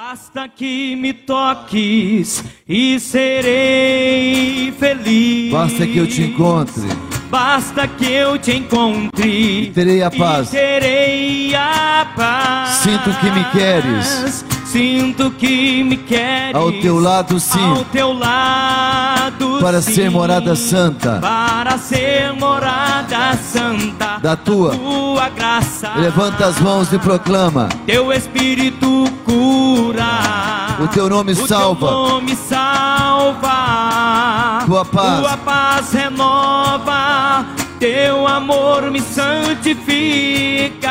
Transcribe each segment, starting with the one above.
Basta que me toques e serei feliz. Basta que eu te encontre. Basta que eu te encontre. Terei a paz. E terei a paz. Sinto que me queres. Sinto que me queres. Ao teu lado, sim. Ao teu lado, Para sim. ser morada santa. Para ser morada santa. Da tua. tua graça. Levanta as mãos e proclama. Teu espírito cura. O teu nome salva. O teu nome salva. Tua paz. Tua paz renova. Teu amor me santifica.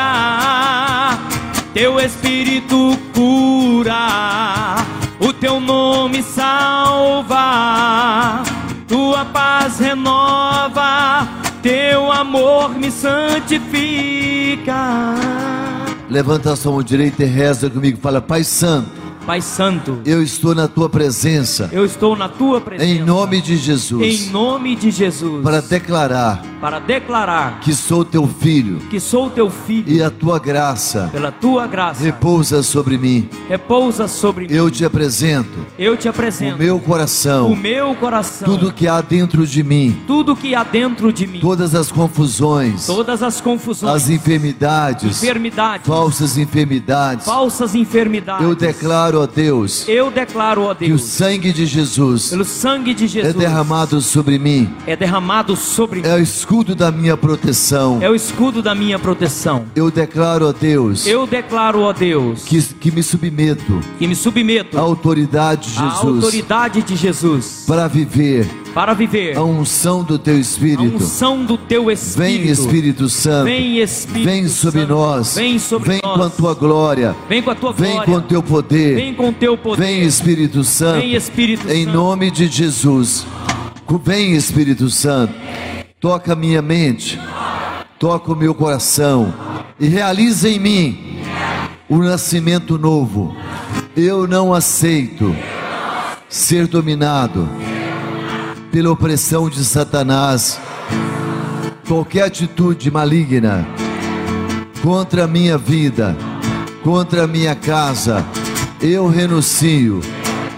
Teu espírito cura. O teu nome salva. Tua paz renova. Teu amor me santifica. Levanta a sua mão direita e reza comigo. Fala, Pai Santo, Pai Santo, eu estou na tua presença. eu estou na tua presença. Em nome de Jesus. Em nome de Jesus. Para declarar para declarar que sou teu filho que sou teu filho. e a tua graça Pela tua graça. repousa sobre mim. repousa sobre mim. Eu te apresento Eu te o apresento meu coração, o meu coração. tudo que há dentro de mim, tudo que há dentro de mim. todas as confusões, Todas as confusões. as enfermidades, enfermidades. falsas enfermidades. falsas enfermidades. Eu declaro a Deus Eu declaro a que o Deus. sangue de Jesus Pelo sangue de é Jesus. derramado sobre mim, é derramado sobre mim. é o escudo da minha proteção. É o escudo da minha proteção. Eu declaro a Deus Eu declaro a Deus que, que me submeto que me submeto à autoridade de à Jesus autoridade de Jesus para viver para viver a unção do teu a Espírito. unção do teu Espírito. Vem Espírito Santo, Vem Espírito vem sobre Santo. nós, Vem sobre vem nós. com a tua glória, Vem com a tua vem glória. com o teu poder, Vem com teu poder. vem Espírito Santo, Vem Espírito em Santo. nome de Jesus. Vem Espírito Santo, toca a minha mente, toca o meu coração e realiza em mim o nascimento novo. Eu não aceito ser dominado pela opressão de Satanás. Qualquer atitude maligna contra a minha vida, contra a minha casa, eu renuncio.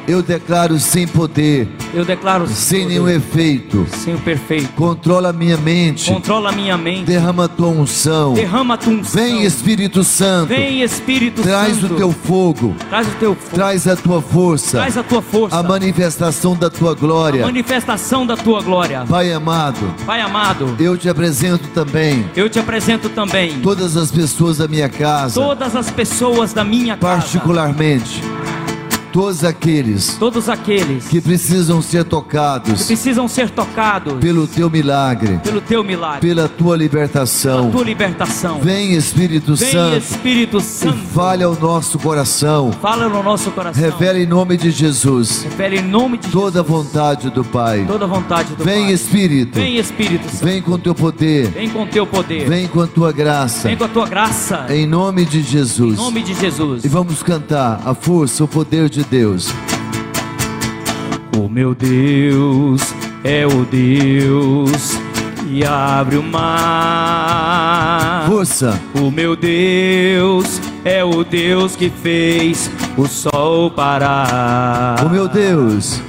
Eu declaro sem poder, Eu declaro sem nenhum efeito. sem o perfeito. Controla a minha mente, Controla a minha mente. derrama a tua unção. Derrama a tua unção. Vem Espírito Santo, Vem Espírito traz Santo. o teu fogo, Traz o teu fogo. traz a tua força, Traz a tua força. a manifestação da tua a glória. manifestação da tua glória. Pai amado, Pai amado, eu te apresento também eu te apresento também todas as pessoas da minha casa, todas as pessoas da minha casa, particularmente todos aqueles todos aqueles que precisam ser tocados precisam ser tocados pelo teu milagre, pelo teu milagre, pela tua libertação. tua libertação. Vem Espírito Vem Santo Espírito e Santo. fale ao nosso coração. Fala no nosso coração. Revela em nome de Jesus Revela em nome de toda Jesus. vontade do Pai. Toda vontade do Vem Pai. Espírito, Vem Espírito Santo. vem com teu poder, Vem com teu poder. vem com a tua graça. Vem com a tua graça. Em nome de Em Jesus. nome de Jesus. E vamos cantar a força, o poder de Deus. O meu Deus é o Deus que abre o mar. Força, O meu Deus é o Deus que fez o sol parar. o meu Deus,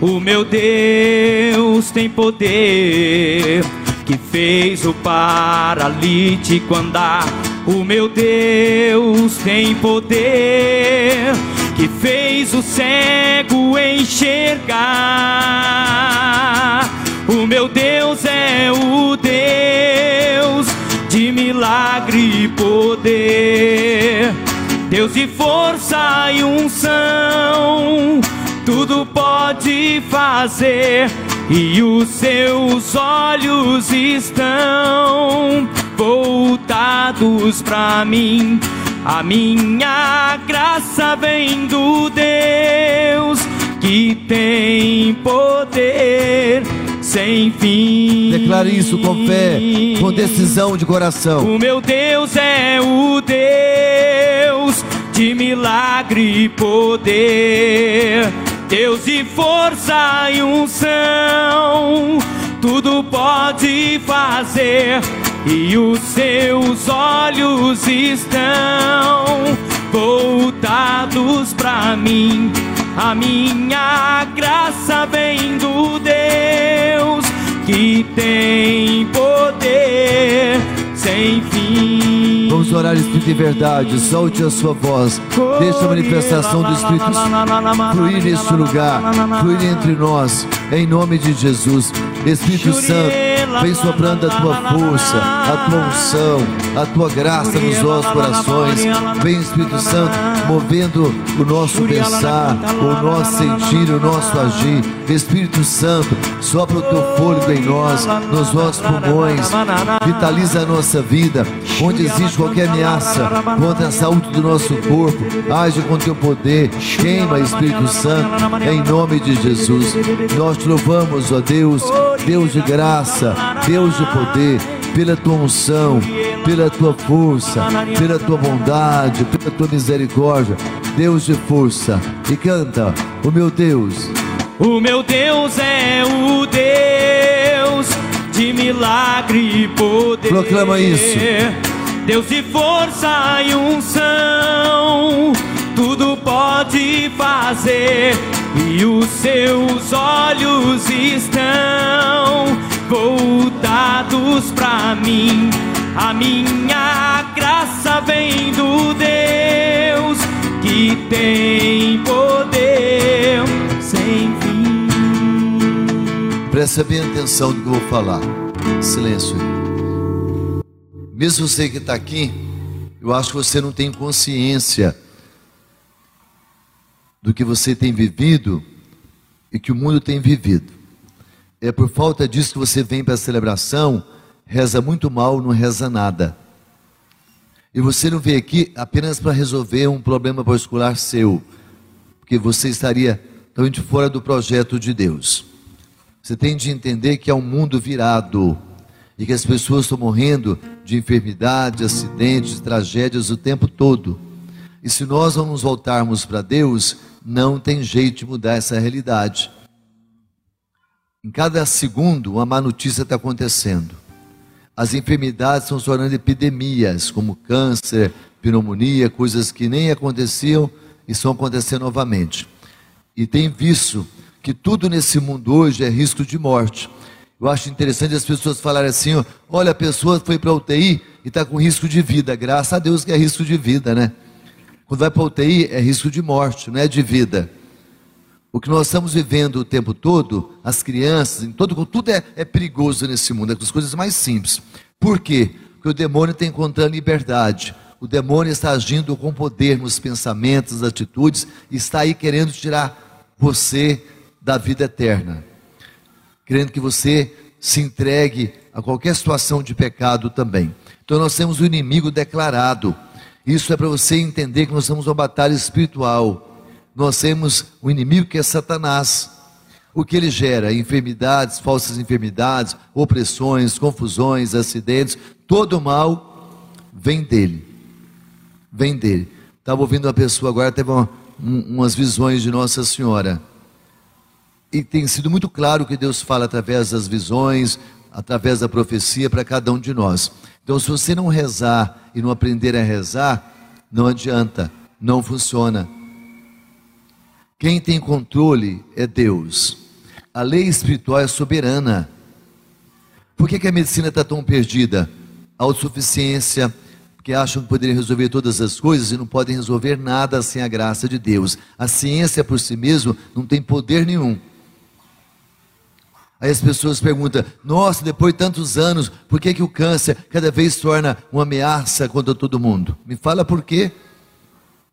O meu Deus tem poder que fez o paralítico andar. O meu Deus tem poder que fez o cego enxergar. O meu Deus é o Deus de milagre e poder. Deus de força e unção, tudo pode fazer. E os seus olhos estão voltados para mim. A minha graça vem do Deus que tem poder sem fim. declare isso com fé, com decisão de coração. O meu Deus é o Deus de milagre e poder, Deus de força e unção, tudo pode fazer. E os seus olhos estão voltados pra mim. A minha graça vem do Deus que tem poder sem fim. Vamos orar Espírito em verdade, solte a sua voz, deixa a manifestação do Espírito fluir neste lugar, fluir entre nós, em nome de Jesus. Espírito Santo, vem soprando a tua força, a tua unção, a tua graça nos nossos corações. Vem Espírito Santo, movendo o nosso pensar, o nosso sentir, o nosso agir. Espírito Santo, sopra o teu fôlego em nós, nos nossos pulmões, vitaliza a nossa vida, onde existe qualquer ameaça contra a saúde do nosso corpo, age com teu poder, queima Espírito Santo, em nome de Jesus. Nós te louvamos, ó Deus, Deus de graça, Deus de poder, pela tua unção, pela tua força, pela tua bondade, pela tua misericórdia, Deus de força. E canta, o meu Deus. O meu Deus é o Deus de milagre e poder. Proclama isso. Deus de força e unção, tudo pode fazer. E os seus olhos estão voltados para mim. A minha graça vem do Deus que tem poder sem fim. Presta bem atenção no que eu vou falar. Silêncio. Mesmo você que está aqui, eu acho que você não tem consciência do que você tem vivido e que o mundo tem vivido. É por falta disso que você vem para a celebração, reza muito mal, não reza nada. E você não veio aqui apenas para resolver um problema particular seu, porque você estaria totalmente fora do projeto de Deus. Você tem de entender que é um mundo virado e que as pessoas estão morrendo de enfermidades, acidentes, tragédias o tempo todo. E se nós não nos voltarmos para Deus, não tem jeito de mudar essa realidade. Em cada segundo, uma má notícia está acontecendo. As enfermidades estão se tornando epidemias, como câncer, pneumonia, coisas que nem aconteciam e estão acontecendo novamente. E tem visto que tudo nesse mundo hoje é risco de morte. Eu acho interessante as pessoas falarem assim: olha, a pessoa foi para a UTI e está com risco de vida. Graças a Deus que é risco de vida, né? Quando vai para a UTI é risco de morte, não é de vida. O que nós estamos vivendo o tempo todo, as crianças, em todo, tudo é, é perigoso nesse mundo, é as coisas mais simples. Por quê? Porque o demônio está encontrando liberdade. O demônio está agindo com poder nos pensamentos, nas atitudes, está aí querendo tirar você da vida eterna. Querendo que você se entregue a qualquer situação de pecado também. Então nós temos o inimigo declarado. Isso é para você entender que nós estamos uma batalha espiritual. Nós temos o inimigo que é Satanás. O que ele gera? Enfermidades, falsas enfermidades, opressões, confusões, acidentes, todo mal vem dele. Vem dele. Estava ouvindo uma pessoa agora, teve uma, um, umas visões de Nossa Senhora. E tem sido muito claro que Deus fala através das visões, através da profecia para cada um de nós. Então, se você não rezar e não aprender a rezar, não adianta, não funciona. Quem tem controle é Deus. A lei espiritual é soberana. Por que, que a medicina está tão perdida? Autossuficiência, porque acham que poderiam resolver todas as coisas e não podem resolver nada sem a graça de Deus. A ciência por si mesma não tem poder nenhum. Aí as pessoas perguntam: nossa, depois de tantos anos, por que, que o câncer cada vez torna uma ameaça contra todo mundo? Me fala por quê?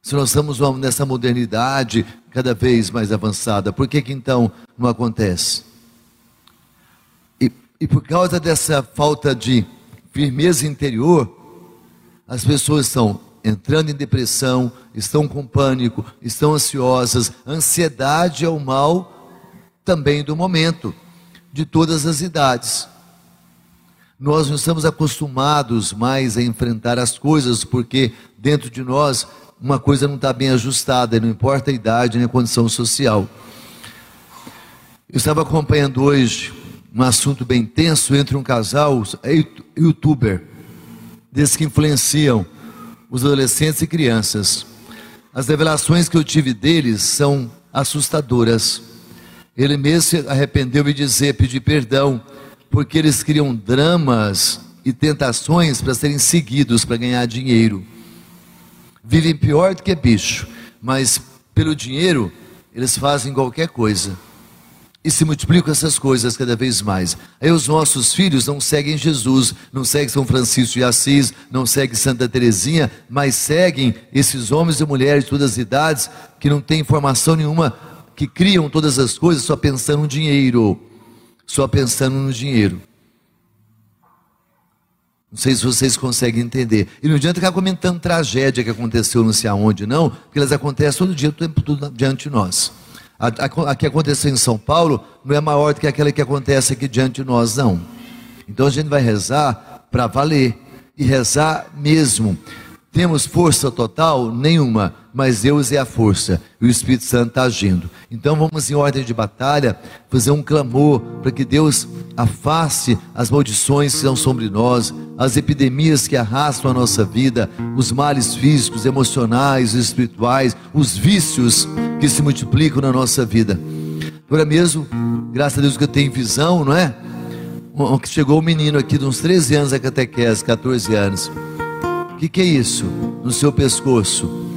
Se nós estamos nessa modernidade cada vez mais avançada, por que, que então não acontece? E, e por causa dessa falta de firmeza interior, as pessoas estão entrando em depressão, estão com pânico, estão ansiosas. Ansiedade é o mal também do momento de todas as idades. Nós não estamos acostumados mais a enfrentar as coisas, porque dentro de nós uma coisa não está bem ajustada, não importa a idade nem a condição social. Eu estava acompanhando hoje um assunto bem tenso entre um casal, é youtuber, desses que influenciam os adolescentes e crianças. As revelações que eu tive deles são assustadoras. Ele mesmo se arrependeu e dizer, pedir perdão, porque eles criam dramas e tentações para serem seguidos, para ganhar dinheiro. Vivem pior do que bicho, mas pelo dinheiro eles fazem qualquer coisa. E se multiplicam essas coisas cada vez mais. Aí os nossos filhos não seguem Jesus, não seguem São Francisco de Assis, não seguem Santa Teresinha, mas seguem esses homens e mulheres de todas as idades que não têm informação nenhuma, que criam todas as coisas só pensando no dinheiro. Só pensando no dinheiro. Não sei se vocês conseguem entender. E não adianta ficar comentando tragédia que aconteceu não sei aonde, não, porque elas acontecem todo dia, tempo todo diante de nós. A, a, a, que aconteceu em São Paulo não é maior do que aquela que acontece aqui diante de nós, não. Então a gente vai rezar para valer e rezar mesmo. Temos força total? Nenhuma, mas Deus é a força e o Espírito Santo está agindo. Então vamos, em ordem de batalha, fazer um clamor para que Deus afaste as maldições que são sobre nós, as epidemias que arrastam a nossa vida, os males físicos, emocionais, espirituais, os vícios que se multiplicam na nossa vida. Agora mesmo, graças a Deus que eu tenho visão, não é? Chegou um menino aqui de uns 13 anos a catequese, 14 anos que, que é isso? No seu pescoço.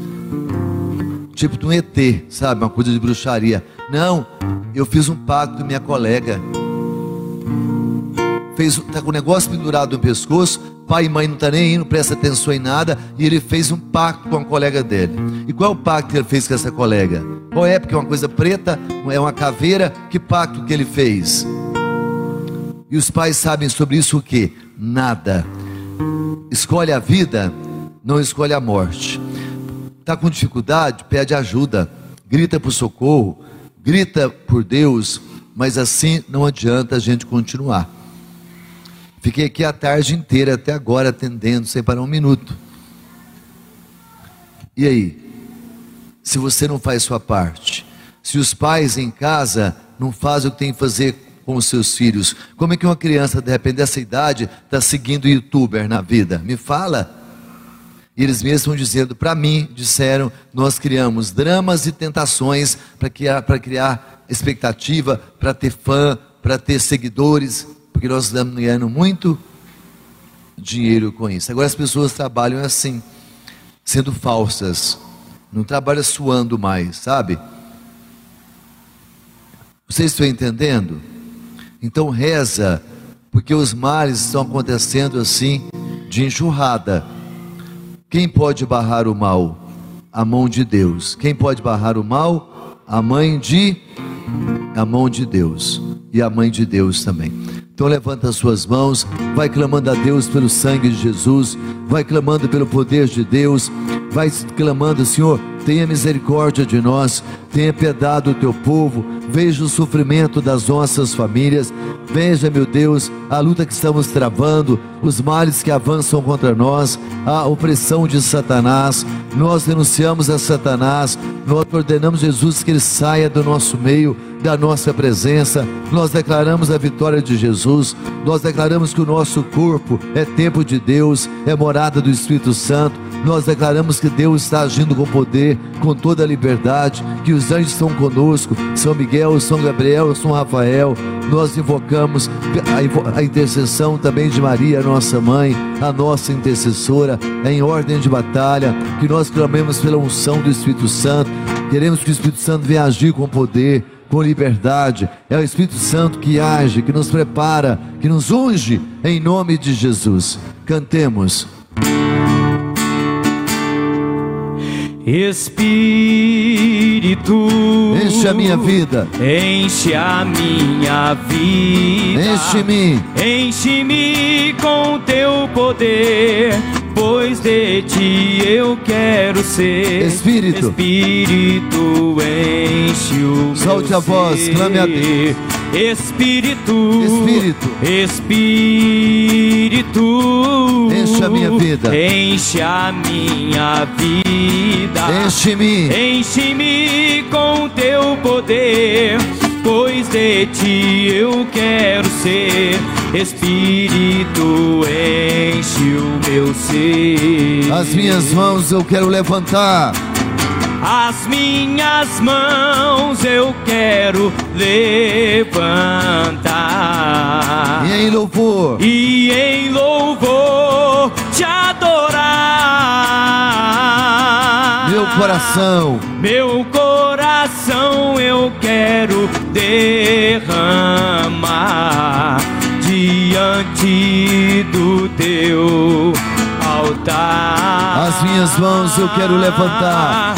Tipo de um ET, sabe? Uma coisa de bruxaria. Não, eu fiz um pacto com minha colega. Fez, tá com o negócio pendurado no pescoço, pai e mãe não tá nem indo, presta atenção em nada, e ele fez um pacto com a colega dele. E qual o pacto que ele fez com essa colega? Qual é? Porque é uma coisa preta, é uma caveira, que pacto que ele fez? E os pais sabem sobre isso o que? Nada escolhe a vida, não escolhe a morte. Está com dificuldade, pede ajuda, grita por socorro, grita por Deus, mas assim não adianta a gente continuar. Fiquei aqui a tarde inteira até agora atendendo, sem parar um minuto. E aí? Se você não faz sua parte, se os pais em casa não fazem o que tem que fazer com os seus filhos? Como é que uma criança, de repente, dessa idade, está seguindo youtuber na vida? Me fala. E eles mesmos dizendo, para mim, disseram, nós criamos dramas e tentações para criar, criar expectativa, para ter fã, para ter seguidores, porque nós estamos ganhando muito dinheiro com isso. Agora as pessoas trabalham assim, sendo falsas, não trabalham suando mais, sabe? Vocês estão entendendo? Então reza, porque os males estão acontecendo assim, de enxurrada. Quem pode barrar o mal? A mão de Deus. Quem pode barrar o mal? A mãe de a mão de Deus e a mãe de Deus também. Então levanta as suas mãos, vai clamando a Deus pelo sangue de Jesus, vai clamando pelo poder de Deus, vai clamando, Senhor, tenha misericórdia de nós, tenha piedade do teu povo, veja o sofrimento das nossas famílias, veja, meu Deus, a luta que estamos travando, os males que avançam contra nós, a opressão de Satanás. Nós denunciamos a Satanás, nós ordenamos Jesus que ele saia do nosso meio, da nossa presença. Nós declaramos a vitória de Jesus, nós declaramos que o nosso corpo é templo de Deus, é morada do Espírito Santo. Nós declaramos que Deus está agindo com poder, com toda a liberdade, que os anjos estão conosco, São Miguel, São Gabriel, São Rafael. Nós invocamos a intercessão também de Maria, nossa mãe, a nossa intercessora, em ordem de batalha, que nós clamemos pela unção do Espírito Santo. Queremos que o Espírito Santo venha agir com poder, com liberdade. É o Espírito Santo que age, que nos prepara, que nos unge em nome de Jesus. Cantemos. Espírito, enche a minha vida, enche a minha vida, enche-me, enche-me com teu poder, pois de ti eu quero ser. Espírito, Espírito, enche o Solte a voz, clame a Deus. Espírito, Espírito, Espírito, enche a minha vida, enche a minha vida, enche-me, enche-me com teu poder, pois de ti eu quero ser. Espírito, enche o meu ser. As minhas mãos eu quero levantar As minhas mãos eu quero levantar. E em louvor. E em louvor te adorar. Meu coração. Meu coração eu quero derramar diante do teu altar. As minhas mãos eu quero levantar.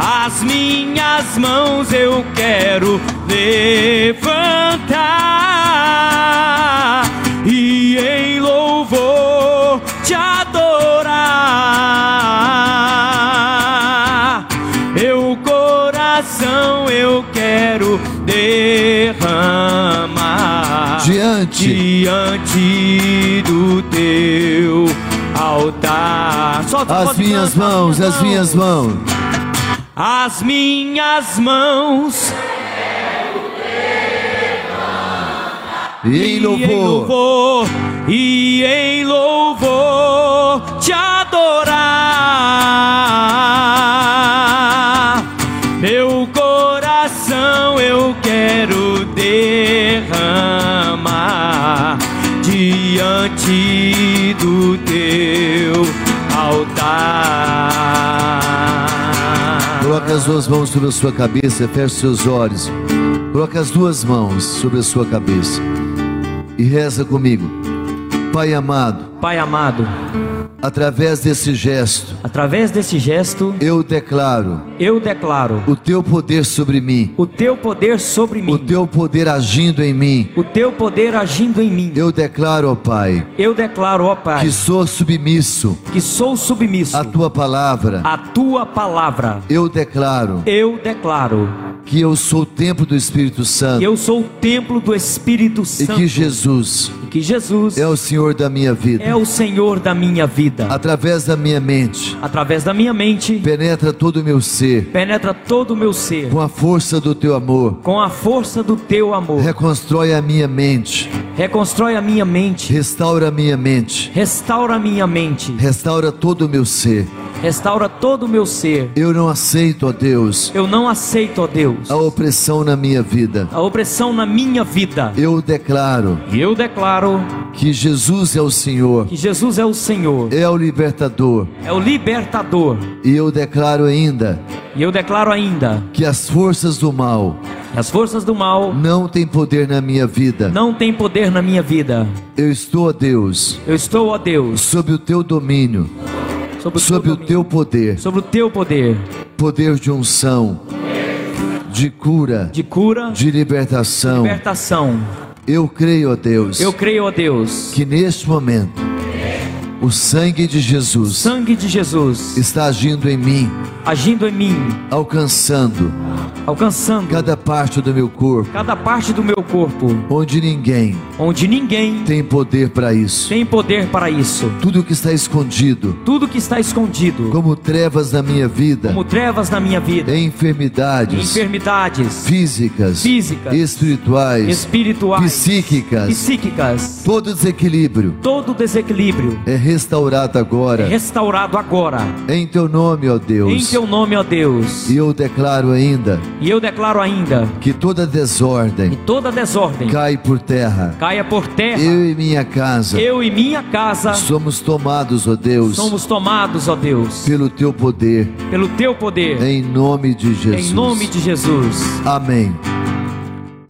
As minhas mãos eu quero levantar e em louvor te adorar. Meu coração eu quero derramar Diante. diante do teu altar. Solta As minhas mãos, as minhas mãos. As minhas mãos E em louvor e em louvor te adorar. Meu coração eu quero derramar diante do teu altar. Coloque as duas mãos sobre a sua cabeça, feche seus olhos. Coloque as duas mãos sobre a sua cabeça. E reza comigo. Pai amado, Pai amado, através desse gesto, através desse gesto, eu declaro eu declaro o teu poder sobre mim, o teu poder sobre mim, o teu poder agindo em mim. o teu poder agindo em mim. Eu declaro, ó Pai, Eu declaro, ó Pai, que sou submisso que sou submisso à tua palavra. à tua palavra. Eu declaro Eu declaro que eu sou o templo do Espírito Santo eu sou o templo do Espírito e Santo que Jesus e que Jesus é o Senhor da minha vida. é o Senhor da minha vida. Através da minha mente, Através da minha mente, penetra todo o meu ser penetra todo o meu ser com a força do teu amor. com a força do teu amor. Reconstrói a minha mente, Reconstrói a minha mente, restaura a minha mente, restaura a minha mente, restaura todo o meu ser. restaura todo o meu ser. Eu não aceito, ó Deus, Eu não aceito, ó Deus, a opressão na minha vida. a opressão na minha vida. Eu declaro eu declaro que Jesus é o Senhor, que Jesus é o Senhor, é o libertador. é o libertador. E eu declaro ainda E eu declaro ainda que as forças do mal as forças do mal não têm poder na minha vida. não têm poder na minha vida. Eu estou, ó Deus, Eu estou, ó Deus, sob o teu domínio, sobre o sob teu o teu poder, sobre o teu poder poder de unção, de cura, de cura, de libertação. libertação. Eu creio, ó Deus, Eu creio, ó Deus, que neste momento o sangue de o Jesus sangue de Jesus está agindo em mim, agindo em mim, alcançando alcançando cada parte do meu corpo, cada parte do meu corpo, onde ninguém onde ninguém tem poder para isso. tem poder para isso. Tudo que está escondido, Tudo que está escondido, como trevas na minha vida, como trevas na minha vida, enfermidades enfermidades físicas, físicas, espirituais, espirituais, psíquicas, psíquicas, todo desequilíbrio todo desequilíbrio é restaurado agora restaurado agora. em teu nome, ó Em Deus. teu nome, ó Deus. E eu declaro ainda E eu declaro ainda que toda que desordem toda desordem cai por terra. caia por terra. Eu e minha casa Eu e minha casa somos tomados, ó Deus, somos tomados, ó Deus, pelo teu poder, pelo teu poder. em nome de Jesus. Em nome de Jesus. Amém.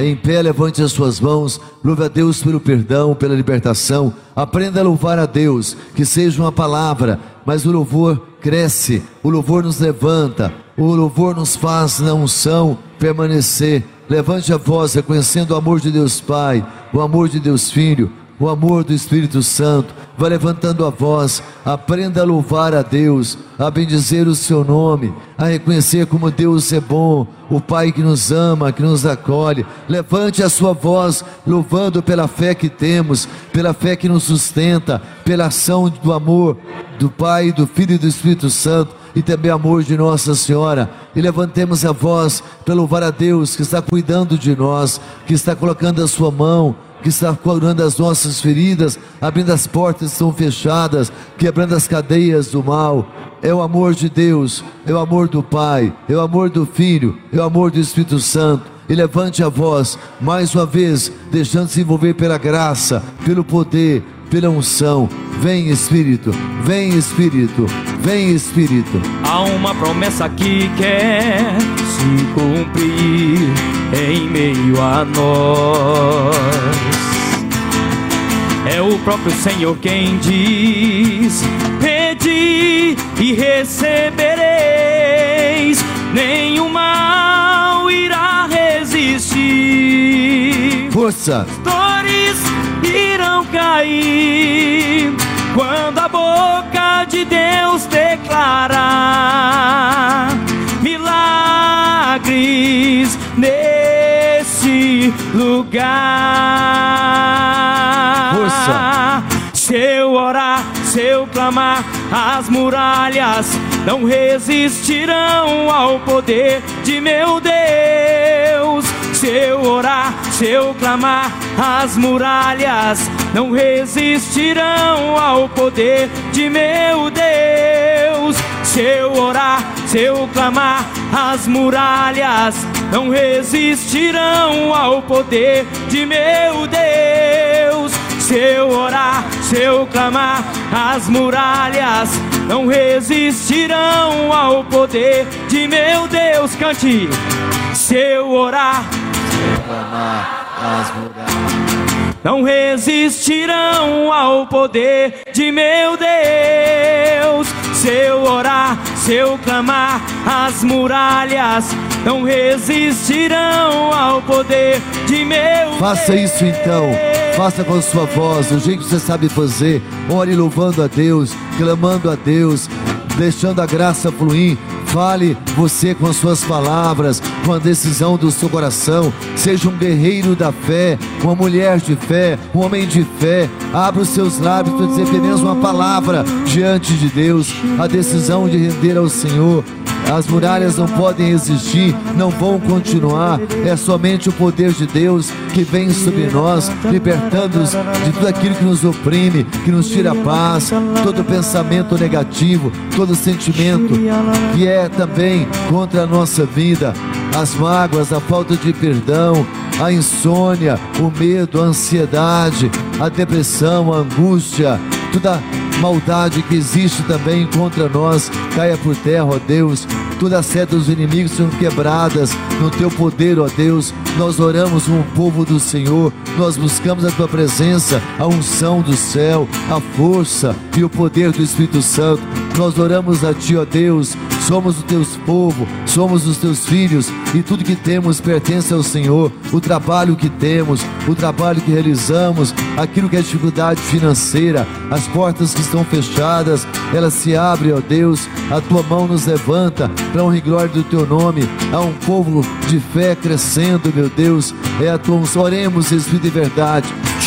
Em pé, levante as suas mãos, louve a Deus pelo perdão, pela libertação. Aprenda a louvar a Deus, que seja uma palavra, mas o louvor cresce, o louvor nos levanta, o louvor nos faz na unção permanecer. Levante a voz, reconhecendo o amor de Deus Pai, o amor de Deus Filho, o amor do Espírito Santo. Vai levantando a voz, aprenda a louvar a Deus, a bendizer o seu nome, a reconhecer como Deus é bom, o Pai que nos ama, que nos acolhe. Levante a sua voz, louvando pela fé que temos, pela fé que nos sustenta, pela ação do amor do Pai, do Filho e do Espírito Santo e também amor de Nossa Senhora. E levantemos a voz para louvar a Deus que está cuidando de nós, que está colocando a sua mão que está curando as nossas feridas, abrindo as portas que estão fechadas, quebrando as cadeias do mal. É o amor de Deus, é o amor do Pai, é o amor do Filho, é o amor do Espírito Santo. E levante a voz, mais uma vez, deixando-se envolver pela graça, pelo poder, pela unção. Vem Espírito, vem Espírito, vem Espírito. Há uma promessa que quer se cumprir em meio a nós. É o próprio Senhor quem diz: Pedi e recebereis, nenhum mal irá resistir. Força! Dores irão cair quando a boca de Deus declarar milagres lugar. Força. Se eu orar, se eu clamar, as muralhas não resistirão ao poder de meu Deus. Se eu orar, se eu clamar, as muralhas não resistirão ao poder de meu Deus. Se eu orar, se eu clamar, as muralhas não resistirão ao poder de meu Deus. Se eu orar, se eu clamar, as muralhas não resistirão ao poder de meu Deus. Cante. Se eu orar, Clamar as muralhas. não resistirão ao poder de meu Deus. Se eu orar, se eu clamar, as muralhas não resistirão ao poder de meu Faça isso então. Faça com a sua voz, do jeito que você sabe fazer. Ore louvando a Deus, clamando a Deus, deixando a graça fluir. Fale você com as suas palavras, com a decisão do seu coração. Seja um guerreiro da fé, uma mulher de fé, um homem de fé. Abra os seus lábios para dizer pelo menos uma palavra diante de Deus. A decisão de render ao Senhor. As muralhas não podem existir, não vão continuar. É somente o poder de Deus que vem sobre nós, libertando-nos de tudo aquilo que nos oprime, que nos tira a paz, todo pensamento negativo, todo sentimento que é também contra a nossa vida, as mágoas, a falta de perdão, a insônia, o medo, a ansiedade, a depressão, a angústia, toda maldade que existe também contra nós caia por terra, ó Deus. Todas as setas dos inimigos são quebradas no teu poder, ó Deus. Nós oramos como povo do Senhor, nós buscamos a tua presença, a unção do céu, a força e o poder do Espírito Santo. Nós oramos a ti, ó Deus. Somos o teu povo, somos os teus filhos e tudo que temos pertence ao Senhor. O trabalho que temos, o trabalho que realizamos, aquilo que é dificuldade financeira, as portas que estão fechadas, elas se abrem, ó Deus. A tua mão nos levanta para honra e glória do teu nome. Há um povo de fé crescendo, meu Deus. É a tua. Oremos, Espírito de verdade.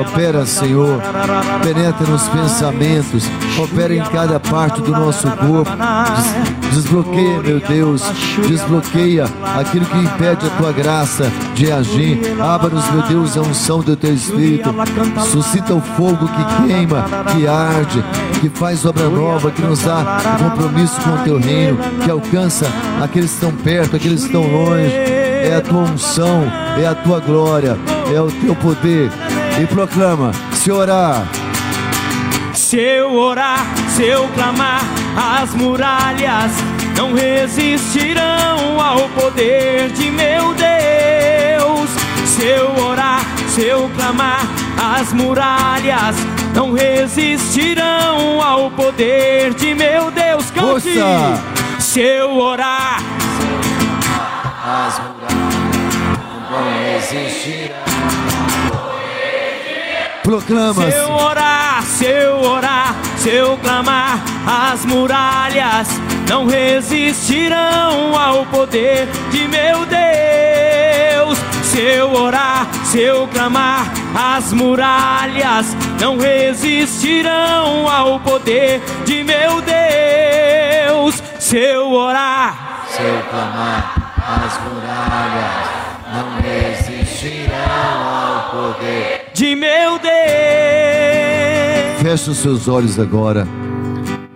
Opera, Senhor, penetra nos pensamentos, opera em cada parte do nosso corpo, Des- desbloqueia, meu Deus, desbloqueia aquilo que impede a tua graça de agir. Abra-nos, meu Deus, a unção do teu Espírito, suscita o fogo que queima, que arde, que faz obra nova, que nos dá compromisso com o teu reino, que alcança aqueles que estão perto, aqueles que estão longe. É a tua unção, é a tua glória, é o teu poder. E proclama: se orar, Se eu orar, se eu clamar, as muralhas não resistirão ao poder de meu Deus. Se eu orar, se eu clamar, as muralhas não resistirão ao poder de meu Deus. Cante! Força! Se eu orar, as muralhas não resistir. Proclama, se eu orar, se eu orar, se eu clamar, as muralhas não resistirão ao poder de meu Deus. Se eu orar, se eu clamar, as muralhas não resistirão ao poder de meu Deus. Se eu orar, se eu clamar, as muralhas não resistirão ao poder de meu Deus. Feche os seus olhos agora.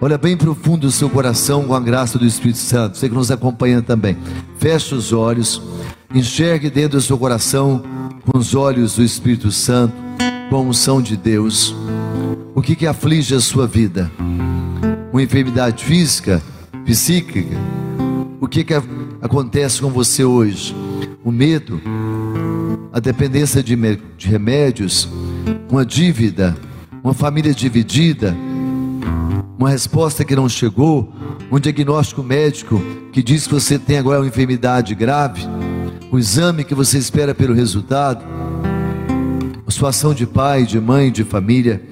Olha bem profundo o seu coração com a graça do Espírito Santo. Você que nos acompanha também. Feche os olhos. Enxergue dentro do seu coração com os olhos do Espírito Santo, com a unção de Deus. O que que aflige a sua vida? Uma enfermidade física, psíquica? O que que acontece com você hoje? O medo, a dependência de, de remédios, uma dívida, uma família dividida, uma resposta que não chegou, um diagnóstico médico que diz que você tem agora uma enfermidade grave, o exame que você espera pelo resultado, a situação de pai, de mãe, de família.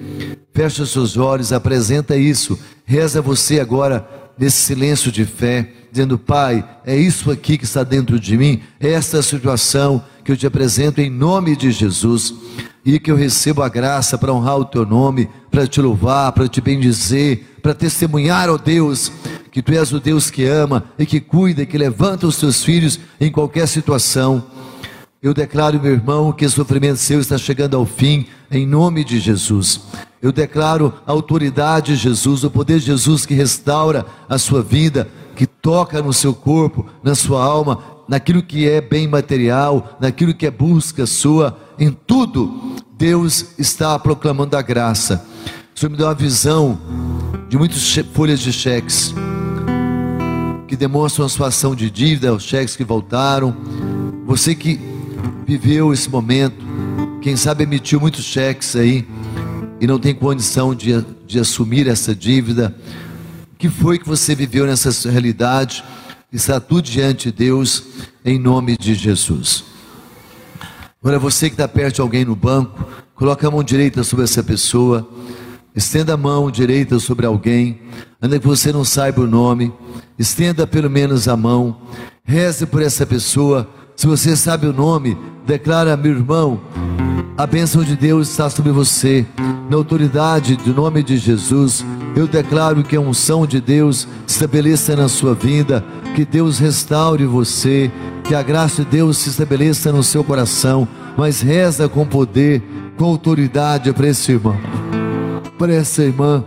Fecha seus olhos, apresenta isso, reza você agora nesse silêncio de fé, dizendo: Pai, é isso aqui que está dentro de mim, é esta situação que eu te apresento em nome de Jesus e que eu recebo a graça para honrar o teu nome, para te louvar, para te bendizer, para testemunhar, ó Deus, que tu és o Deus que ama e que cuida e que levanta os teus filhos em qualquer situação. Eu declaro, meu irmão, que o sofrimento seu está chegando ao fim, em nome de Jesus. Eu declaro a autoridade de Jesus, o poder de Jesus que restaura a sua vida, que toca no seu corpo, na sua alma, naquilo que é bem material, naquilo que é busca sua, em tudo, Deus está proclamando a graça. O Senhor me deu uma visão de muitas folhas de cheques que demonstram a situação de dívida, os cheques que voltaram. Você que viveu esse momento, quem sabe emitiu muitos cheques aí e não tem condição de, de assumir essa dívida. Que foi que você viveu nessa realidade? Está tudo diante de Deus, em nome de Jesus. Agora você que está perto de alguém no banco, coloque a mão direita sobre essa pessoa, estenda a mão direita sobre alguém, ainda que você não saiba o nome, estenda pelo menos a mão, reze por essa pessoa. Se você sabe o nome, declara, meu irmão, a bênção de Deus está sobre você, na autoridade do nome de Jesus. Eu declaro que a unção de Deus estabeleça na sua vida, que Deus restaure você, que a graça de Deus se estabeleça no seu coração, mas reza com poder, com autoridade para esse irmão, para essa irmã.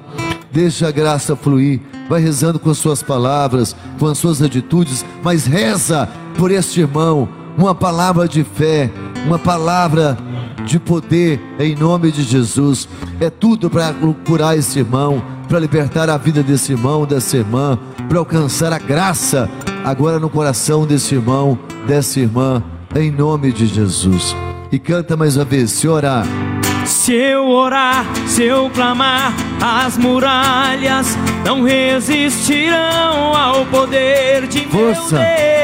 Deixa a graça fluir, vai rezando com as suas palavras, com as suas atitudes, mas reza por este irmão, uma palavra de fé, uma palavra de poder em nome de Jesus. É tudo para curar esse irmão, para libertar a vida desse irmão, dessa irmã, para alcançar a graça agora no coração desse irmão, dessa irmã, em nome de Jesus. E canta mais uma vez, se orar. Se eu orar, se eu clamar, as muralhas não resistirão ao poder de Força. meu Deus.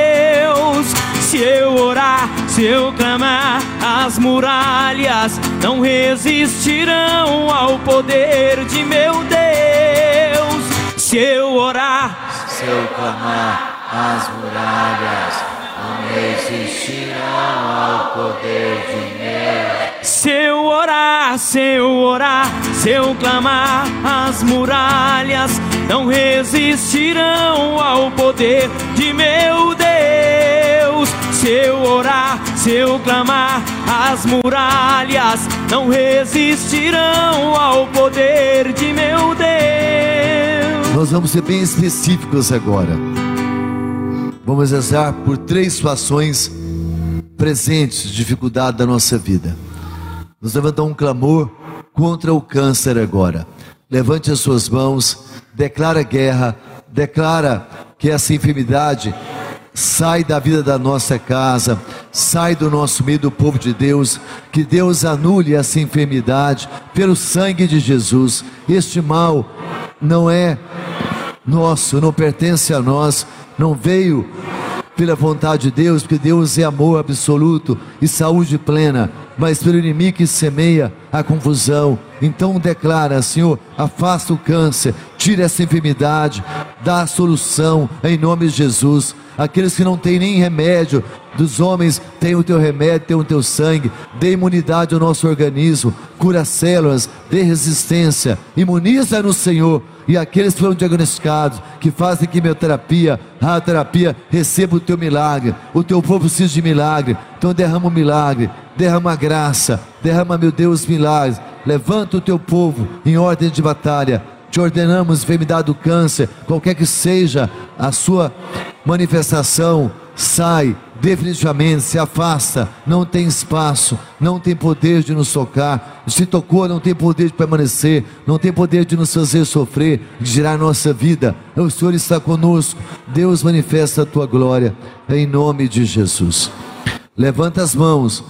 Se eu orar, se eu clamar, as muralhas não resistirão ao poder de meu Deus. Se eu orar, se eu clamar, as muralhas não resistirão ao poder de meu. Se eu orar, se eu orar, se eu clamar, as muralhas não resistirão ao poder de meu Deus. Se eu orar, se eu clamar, as muralhas não resistirão ao poder de meu Deus. Nós vamos ser bem específicos agora. Vamos rezar por três situações presentes de dificuldade da nossa vida. Nós levantamos um clamor contra o câncer agora. Levante as suas mãos, declara guerra, declara que essa enfermidade sai da vida da nossa casa, sai do nosso meio do povo de Deus, que Deus anule essa enfermidade pelo sangue de Jesus. Este mal não é nosso, não pertence a nós, não veio pela vontade de Deus, porque Deus é amor absoluto e saúde plena, mas pelo inimigo que semeia a confusão. Então declara, Senhor, afasta o câncer, tira essa enfermidade, dá a solução em nome de Jesus. Aqueles que não têm nem remédio, dos homens, tem o teu remédio, tem o teu sangue, dê imunidade ao nosso organismo, cura células, dê resistência, imuniza no Senhor e aqueles que foram diagnosticados, que fazem quimioterapia, radioterapia, receba o teu milagre. O teu povo precisa de milagre. Então derrama o milagre, derrama a graça, derrama, meu Deus, milagres. Levanta o teu povo em ordem de batalha. Te ordenamos, enfermidade do câncer, qualquer que seja a sua manifestação, sai definitivamente, se afasta, não tem espaço, não tem poder de nos tocar, se tocou, não tem poder de permanecer, não tem poder de nos fazer sofrer, de girar nossa vida. O Senhor está conosco, Deus manifesta a tua glória, em nome de Jesus. Levanta as mãos,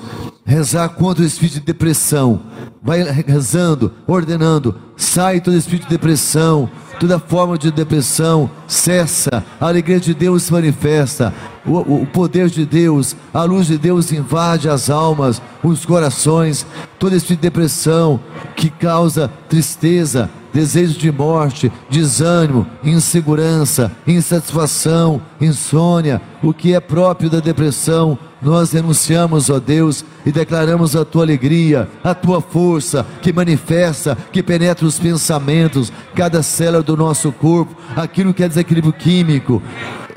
rezar contra o espírito de depressão, vai rezando, ordenando, sai todo espírito de depressão, toda forma de depressão cessa, a alegria de Deus se manifesta, o, o, poder de Deus, a luz de Deus invade as almas, os corações, toda essa depressão que causa tristeza, desejo de morte, desânimo, insegurança, insatisfação, insônia, o que é próprio da depressão, nós renunciamos, ó Deus, e declaramos a tua alegria, a tua força que manifesta, que penetra os pensamentos, cada célula do nosso corpo, aquilo que é desequilíbrio químico,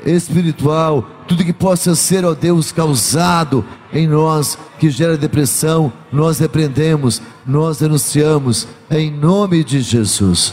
espiritual, tudo que possa ser, ó Deus, causado em nós, que gera depressão, nós repreendemos, nós denunciamos, em nome de Jesus.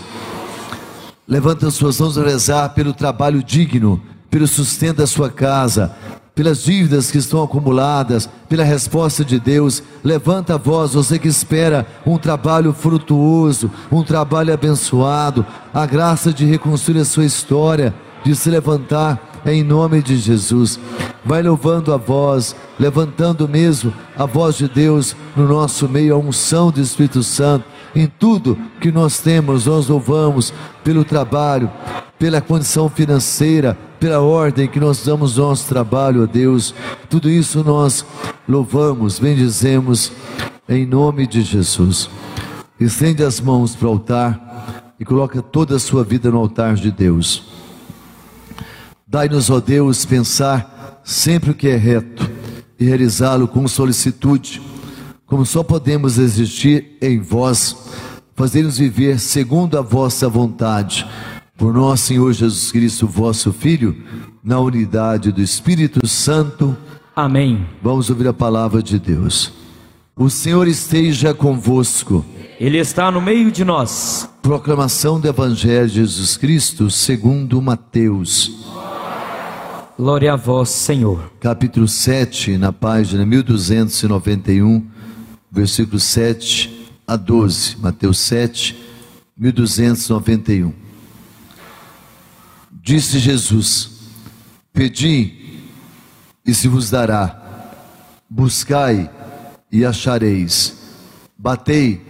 Levanta as suas mãos a rezar pelo trabalho digno, pelo sustento da sua casa, pelas dívidas que estão acumuladas, pela resposta de Deus. Levanta a voz, você que espera um trabalho frutuoso, um trabalho abençoado, a graça de reconstruir a sua história, de se levantar em nome de Jesus. Vai louvando a voz, levantando mesmo a voz de Deus no nosso meio, a unção do Espírito Santo. Em tudo que nós temos, nós louvamos pelo trabalho, pela condição financeira, pela ordem que nós damos nosso trabalho a Deus. Tudo isso nós louvamos, bendizemos em nome de Jesus. Estende as mãos para o altar e coloca toda a sua vida no altar de Deus. Dai-nos, ó Deus, pensar sempre o que é reto e realizá-lo com solicitude, como só podemos existir em vós, fazer-nos viver segundo a vossa vontade por nosso Senhor Jesus Cristo, vosso Filho, na unidade do Espírito Santo. Amém. Vamos ouvir a palavra de Deus. O Senhor esteja convosco. Ele está no meio de nós. Proclamação do Evangelho de Jesus Cristo, segundo Mateus. Glória a vós, Senhor. Capítulo 7, na página 1291, versículo 7 a 12. Mateus 7, 1291. Disse Jesus: Pedi e se vos dará, buscai e achareis, batei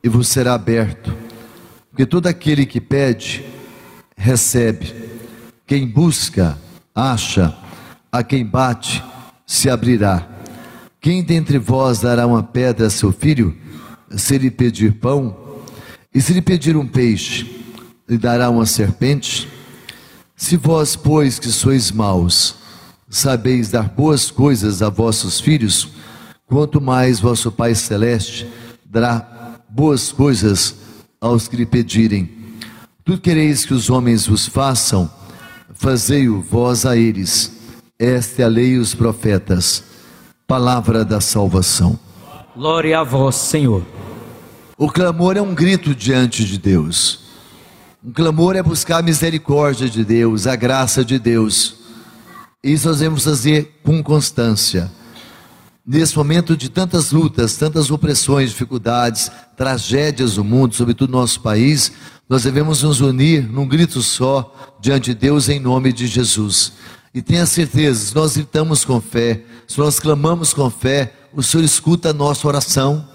e vos será aberto. Porque todo aquele que pede, recebe, quem busca, acha, a quem bate, se abrirá. Quem dentre vós dará uma pedra a seu filho, se lhe pedir pão? E se lhe pedir um peixe, lhe dará uma serpente? Se vós, pois, que sois maus, sabeis dar boas coisas a vossos filhos, quanto mais vosso Pai Celeste dará boas coisas aos que lhe pedirem. Tudo quereis que os homens vos façam, fazei-o vós a eles. Esta é a lei e os profetas. Palavra da salvação. Glória a vós, Senhor. O clamor é um grito diante de Deus. Um clamor é buscar a misericórdia de Deus, a graça de Deus. Isso nós devemos fazer com constância. Nesse momento de tantas lutas, tantas opressões, dificuldades, tragédias do mundo, sobretudo no nosso país, nós devemos nos unir num grito só diante de Deus em nome de Jesus. E tenha certeza, se nós gritamos com fé, se nós clamamos com fé, o Senhor escuta a nossa oração.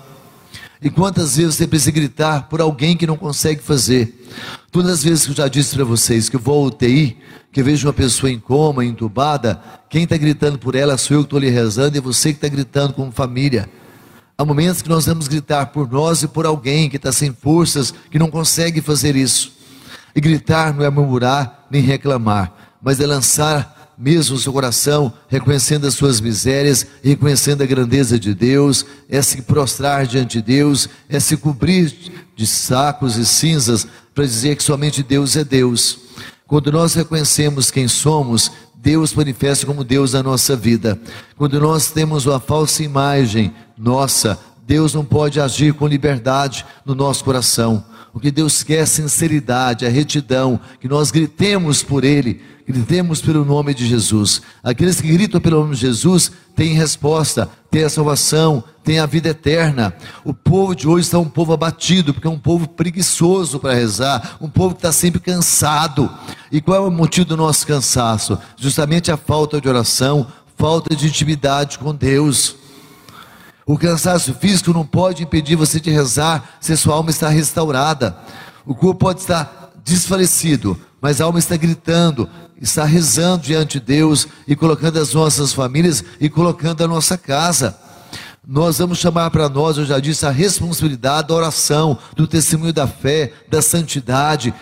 E quantas vezes você precisa gritar por alguém que não consegue fazer? Todas as vezes que eu já disse para vocês que eu vou ao UTI, que vejo uma pessoa em coma, entubada, quem está gritando por ela sou eu que estou lhe rezando e você que está gritando como família. Há momentos que nós vamos gritar por nós e por alguém que está sem forças, que não consegue fazer isso. E gritar não é murmurar nem reclamar, mas é lançar mesmo o seu coração, reconhecendo as suas misérias, reconhecendo a grandeza de Deus, é se prostrar diante de Deus, é se cobrir de sacos e cinzas para dizer que somente Deus é Deus. Quando nós reconhecemos quem somos, Deus manifesta como Deus na nossa vida. Quando nós temos uma falsa imagem nossa, Deus não pode agir com liberdade no nosso coração. O que Deus quer é sinceridade, a retidão, que nós gritemos por Ele, gritemos pelo nome de Jesus. Aqueles que gritam pelo nome de Jesus têm resposta, têm a salvação, têm a vida eterna. O povo de hoje está um povo abatido, porque é um povo preguiçoso para rezar, um povo que está sempre cansado. E qual é o motivo do nosso cansaço? Justamente a falta de oração, falta de intimidade com Deus. O cansaço físico não pode impedir você de rezar se sua alma está restaurada. O corpo pode estar desfalecido, mas a alma está gritando, está rezando diante de Deus e colocando as nossas famílias e colocando a nossa casa. Nós vamos chamar para nós, eu já disse, a responsabilidade da oração, do testemunho da fé, da santidade,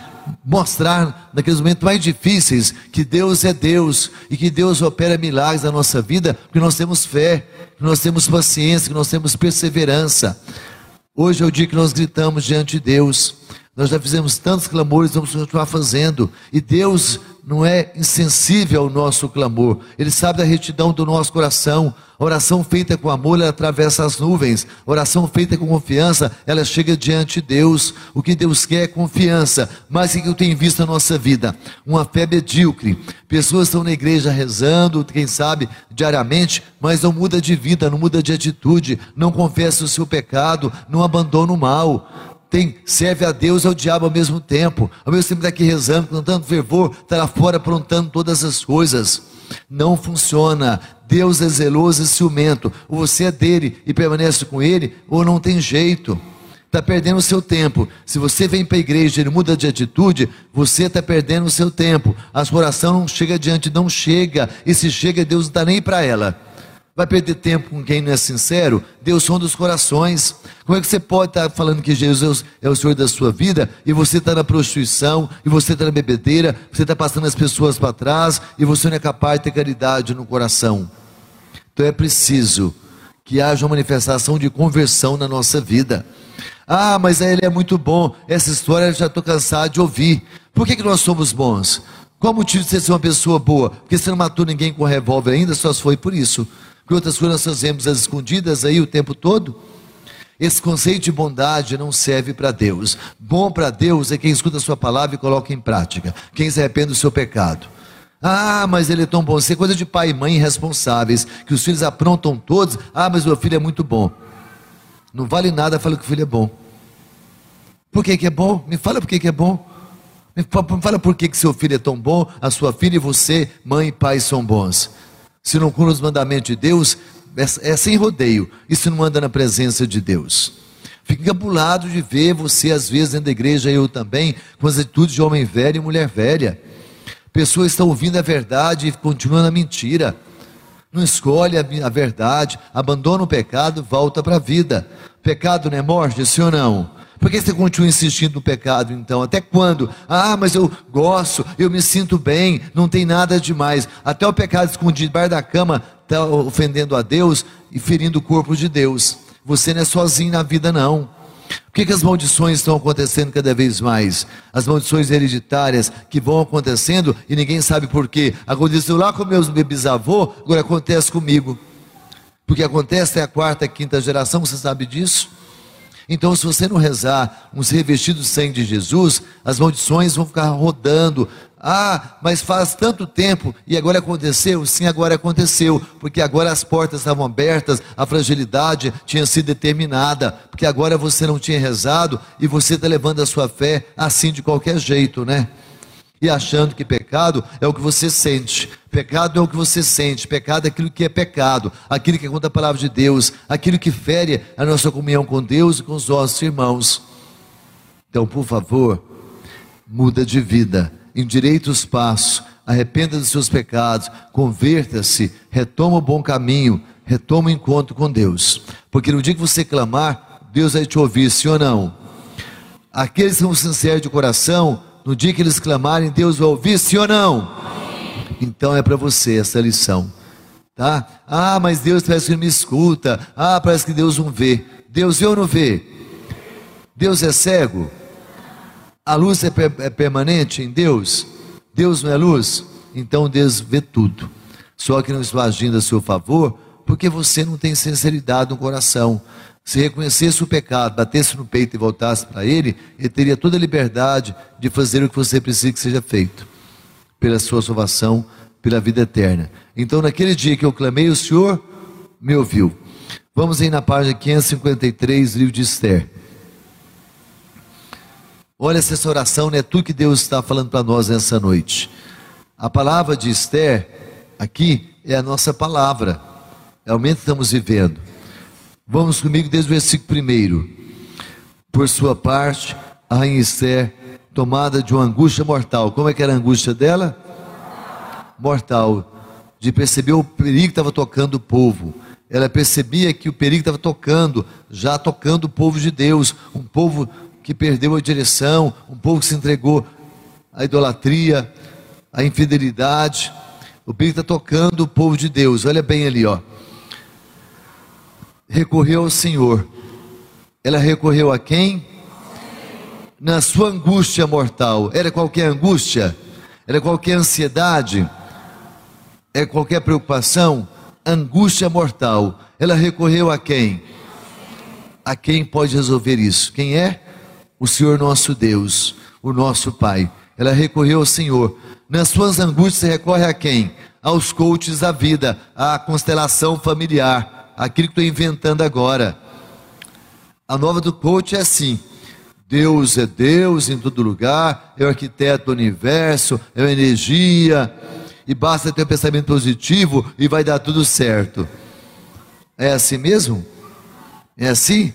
mostrar naqueles momentos mais difíceis que Deus é Deus e que Deus opera milagres na nossa vida, porque nós temos fé, que nós temos paciência, que nós temos perseverança. Hoje é o dia que nós gritamos diante de Deus. Nós já fizemos tantos clamores, vamos continuar fazendo. E Deus não é insensível ao nosso clamor. Ele sabe da retidão do nosso coração. A oração feita com amor, ela atravessa as nuvens. A oração feita com confiança, ela chega diante de Deus. O que Deus quer é confiança. Mas o que eu tenho visto na nossa vida? Uma fé medíocre. Pessoas estão na igreja rezando, quem sabe, diariamente, mas não muda de vida, não muda de atitude, não confessa o seu pecado, não abandona o mal tem, serve a Deus e ao diabo ao mesmo tempo. Ao mesmo tempo está aqui rezando, com tanto fervor, está lá fora aprontando todas as coisas. Não funciona. Deus é zeloso e ciumento. Ou você é dele e permanece com ele, ou não tem jeito. Está perdendo o seu tempo. Se você vem para a igreja e ele muda de atitude, você está perdendo o seu tempo. A sua oração não chega adiante, não chega. E se chega, Deus não está nem para ela. Vai perder tempo com quem não é sincero? Deus som dos corações. Como é que você pode estar falando que Jesus é o Senhor da sua vida e você está na prostituição, e você está na bebedeira, você está passando as pessoas para trás e você não é capaz de ter caridade no coração? Então é preciso que haja uma manifestação de conversão na nossa vida. Ah, mas ele é muito bom. Essa história eu já estou cansado de ouvir. Por que, que nós somos bons? Qual o motivo de você ser uma pessoa boa? Porque você não matou ninguém com revólver ainda, só foi por isso que outras coisas nós fazemos as escondidas aí o tempo todo. Esse conceito de bondade não serve para Deus. Bom para Deus é quem escuta a sua palavra e coloca em prática. Quem se arrepende do seu pecado. Ah, mas ele é tão bom. Isso é coisa de pai e mãe irresponsáveis, que os filhos aprontam todos. Ah, mas meu filho é muito bom. Não vale nada falar que o filho é bom. Por que, que é bom? Me fala por que, que é bom. Me fala por que, que seu filho é tão bom, a sua filha e você, mãe e pai, são bons se não cumpre os mandamentos de Deus, é, é sem rodeio. E se não anda na presença de Deus? Fica encabulado de ver você, às vezes, dentro da igreja, eu também, com as atitudes de homem velho e mulher velha. Pessoas estão ouvindo a verdade e continuam na mentira. Não escolhe a, verdade, abandona o pecado, volta para a vida. Pecado não é morte, sim ou não? Por que você continua insistindo no pecado então? Até quando? Ah, mas eu gosto, eu me sinto bem, não tem nada demais. Até o pecado escondido debaixo da cama está ofendendo a Deus e ferindo o corpo de Deus. Você não é sozinho na vida, não. Por que, que as maldições estão acontecendo cada vez mais? As maldições hereditárias que vão acontecendo e ninguém sabe por quê. Aconteceu lá com meus bisavô, agora acontece comigo. Porque acontece é a quarta, quinta geração, você sabe disso? Então, se você não rezar uns revestidos de sangue de Jesus, as maldições vão ficar rodando. Ah, mas faz tanto tempo e agora aconteceu? Sim, agora aconteceu, porque agora as portas estavam abertas, a fragilidade tinha sido determinada, porque agora você não tinha rezado e você está levando a sua fé assim de qualquer jeito, né? E achando que pecado é o que você sente. Pecado é o que você sente, pecado é aquilo que é pecado, aquilo que é contra a palavra de Deus, aquilo que fere a nossa comunhão com Deus e com os nossos irmãos. Então, por favor, muda de vida, endireita os passos, arrependa dos seus pecados, converta-se, retoma o bom caminho, retoma o encontro com Deus. Porque no dia que você clamar, Deus vai te ouvir, sim ou não? Aqueles que são sinceros de coração, no dia que eles clamarem, Deus vai ouvir, sim ou não? Então é para você essa lição, tá? Ah, mas Deus parece que não me escuta. Ah, parece que Deus não vê. Deus vê ou não vê? Deus é cego? A luz é, per é permanente em Deus? Deus não é luz? Então Deus vê tudo. Só que não está agindo a seu favor, porque você não tem sinceridade no coração. Se reconhecesse o pecado, batesse no peito e voltasse para Ele, Ele teria toda a liberdade de fazer o que você precisa que seja feito, pela sua salvação, pela vida eterna. Então, naquele dia que eu clamei, o Senhor me ouviu. Vamos aí na página 553, livro de Esther. Olha essa oração, não é tu que Deus está falando para nós nessa noite. A palavra de Esther, aqui, é a nossa palavra, é o momento que estamos vivendo. Vamos comigo desde o versículo 1. Por sua parte, a rainha Esther, tomada de uma angústia mortal. Como é que era a angústia dela? Mortal. De perceber o perigo que estava tocando o povo. Ela percebia que o perigo estava tocando, já tocando o povo de Deus, um povo que perdeu a direção, um povo que se entregou à idolatria, à infidelidade. O perigo está tocando o povo de Deus. Olha bem ali, ó recorreu ao Senhor. Ela recorreu a quem? Na sua angústia mortal. Era qualquer angústia? Era qualquer ansiedade? É qualquer preocupação? Angústia mortal. Ela recorreu a quem? A quem pode resolver isso? Quem é? O Senhor nosso Deus, o nosso Pai. Ela recorreu ao Senhor. Nas suas angústias recorre a quem? Aos coaches da vida, à constelação familiar aquilo que estou inventando agora. A nova do coach é assim: Deus é Deus em todo lugar, é o arquiteto do universo, é a energia, e basta ter um pensamento positivo e vai dar tudo certo. É assim mesmo? É assim?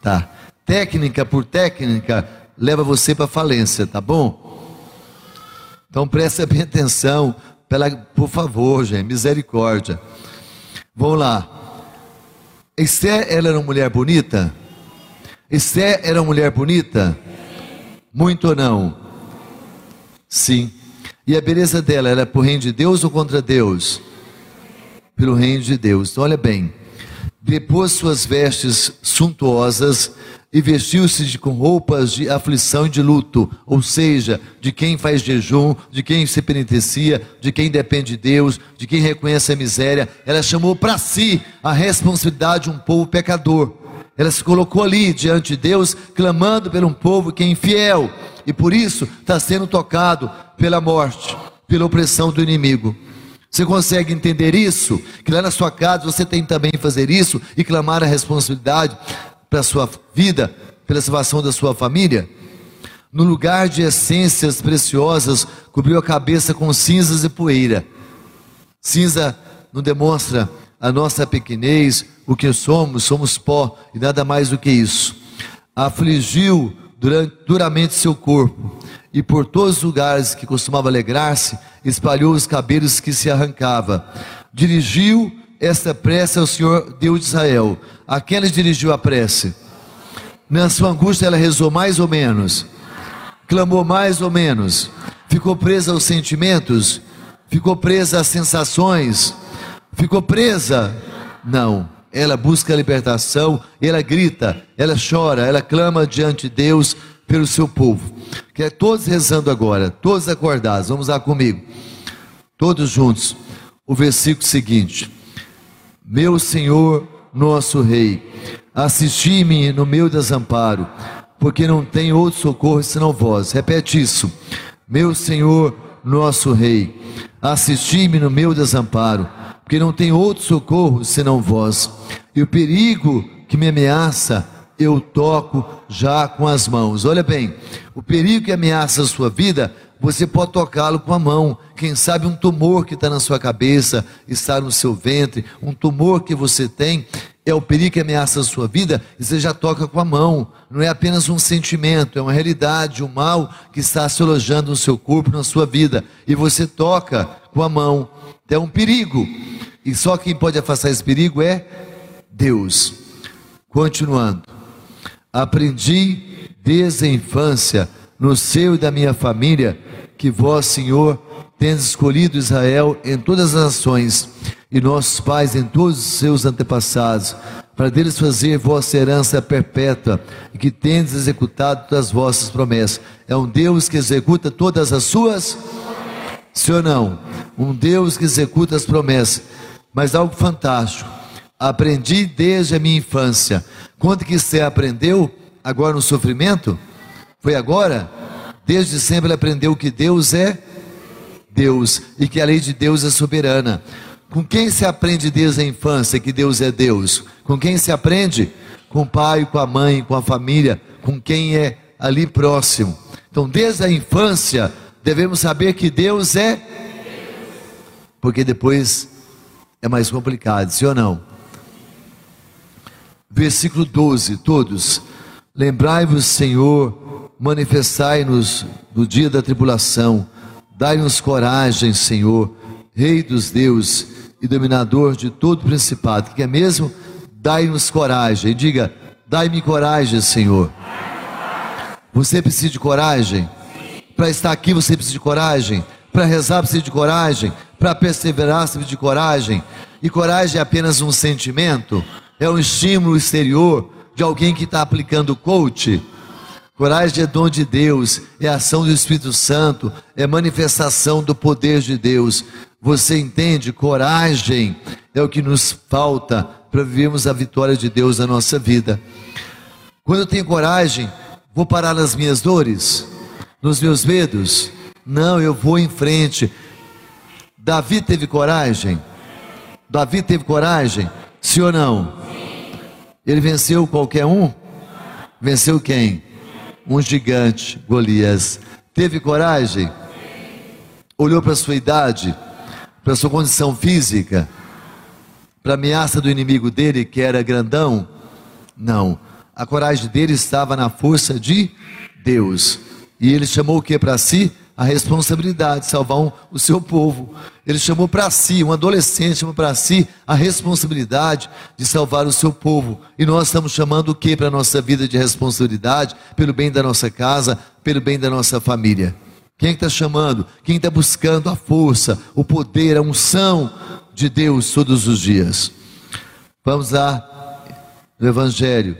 Tá. Técnica por técnica leva você para falência, tá bom? Então preste bem atenção, pela, por favor, gente, misericórdia. Vamos lá. Esther, ela era uma mulher bonita? Esther era uma mulher bonita? Muito ou não? Sim. E a beleza dela era por reino de Deus ou contra Deus? Pelo reino de Deus. Então, olha bem. Depois suas vestes suntuosas e vestiu-se com roupas de aflição e de luto, ou seja, de quem faz jejum, de quem se penitencia, de quem depende de Deus, de quem reconhece a miséria. Ela chamou para si a responsabilidade de um povo pecador. Ela se colocou ali diante de Deus, clamando por um povo que é infiel e por isso está sendo tocado pela morte, pela opressão do inimigo. Você consegue entender isso? Que lá na sua casa você tem também fazer isso e clamar a responsabilidade para a sua vida, pela salvação da sua família? No lugar de essências preciosas, cobriu a cabeça com cinzas e poeira. Cinza não demonstra a nossa pequenez, o que somos, somos pó e nada mais do que isso. Afligiu durante, duramente seu corpo e por todos os lugares que costumava alegrar-se, espalhou os cabelos que se arrancava. Dirigiu esta prece ao Senhor Deus de Israel. A quem ele dirigiu a prece? Na sua angústia ela rezou mais ou menos, clamou mais ou menos, ficou presa aos sentimentos, ficou presa às sensações, ficou presa? Não. Ela busca a libertação, ela grita, ela chora, ela clama diante de Deus pelo seu povo. Que é todos rezando agora, todos acordados. Vamos lá comigo. Todos juntos. O versículo seguinte: Meu Senhor nosso Rei. Assisti-me no meu desamparo, porque não tem outro socorro senão vós. Repete isso. Meu Senhor, nosso Rei, assisti-me no meu desamparo, porque não tem outro socorro senão vós. E o perigo que me ameaça, eu toco já com as mãos. Olha bem, o perigo que ameaça a sua vida, você pode tocá-lo com a mão. Quem sabe um tumor que está na sua cabeça, está no seu ventre, um tumor que você tem, é o perigo que ameaça a sua vida, e você já toca com a mão. Não é apenas um sentimento, é uma realidade, um mal que está se alojando no seu corpo, na sua vida. E você toca com a mão. É um perigo. E só quem pode afastar esse perigo é Deus. Continuando. Aprendi desde a infância, no seio da minha família, que vós, Senhor, tendes escolhido Israel em todas as nações e nossos pais em todos os seus antepassados, para deles fazer vossa herança perpétua, e que tendes executado todas as vossas promessas. É um Deus que executa todas as suas, sim ou não? Um Deus que executa as promessas. Mas algo fantástico, aprendi desde a minha infância. Quando que você aprendeu? Agora no sofrimento? Foi agora? Desde sempre ele aprendeu que Deus é Deus e que a lei de Deus é soberana. Com quem se aprende desde a infância que Deus é Deus? Com quem se aprende? Com o pai, com a mãe, com a família, com quem é ali próximo. Então, desde a infância, devemos saber que Deus é. Porque depois é mais complicado, sim ou não? Versículo 12, todos. Lembrai-vos, Senhor, manifestai-nos no dia da tribulação, dai-nos coragem, Senhor, Rei dos deuses e dominador de todo principado, que é mesmo? Dai-nos coragem, diga, dai-me coragem, Senhor. Você precisa de coragem? Para estar aqui você precisa de coragem? Para rezar precisa de coragem? Para perseverar precisa de coragem? E coragem é apenas um sentimento? É um estímulo exterior de alguém que está aplicando coach? Coragem é dom de Deus, é ação do Espírito Santo, é manifestação do poder de Deus. Você entende? Coragem é o que nos falta para vivermos a vitória de Deus na nossa vida. Quando eu tenho coragem, vou parar nas minhas dores, nos meus medos? Não, eu vou em frente. Davi teve coragem? Davi teve coragem? Sim ou não? Ele venceu qualquer um? Venceu quem? Um gigante, Golias. Teve coragem? Olhou para a sua idade? para sua condição física, para a ameaça do inimigo dele, que era grandão? Não. A coragem dele estava na força de Deus. E ele chamou o que para si? A responsabilidade de salvar um, o seu povo. Ele chamou para si, um adolescente chamou para si a responsabilidade de salvar o seu povo. E nós estamos chamando o que para a nossa vida de responsabilidade? Pelo bem da nossa casa, pelo bem da nossa família. Quem está chamando? Quem está buscando a força, o poder, a unção de Deus todos os dias? Vamos lá no Evangelho.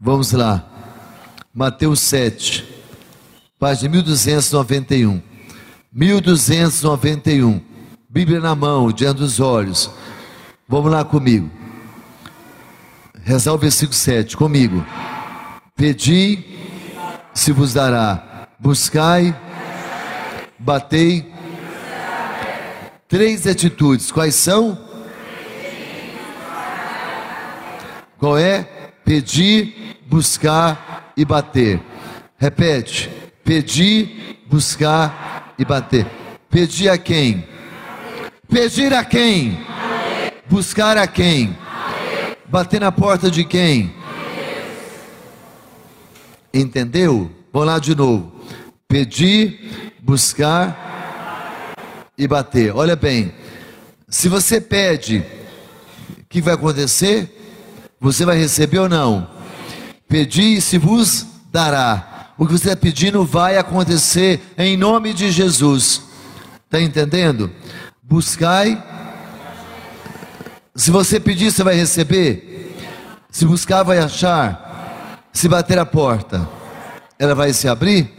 Vamos lá. Mateus 7, página 1291. 1291. Bíblia na mão, diante dos olhos. Vamos lá comigo. Rezar o versículo 7 comigo. Pedi, se vos dará. Buscai, batei. Três atitudes, quais são? Qual é? Pedir, buscar e bater. Repete: pedir, buscar e bater. Pedir a quem? Pedir a quem? Buscar a quem? Bater na porta de quem? Entendeu? Vamos lá de novo. Pedir, buscar e bater. Olha bem, se você pede, o que vai acontecer? Você vai receber ou não? Pedir se vos dará. O que você está pedindo vai acontecer em nome de Jesus. Está entendendo? Buscai. Se você pedir, você vai receber. Se buscar, vai achar. Se bater a porta, ela vai se abrir?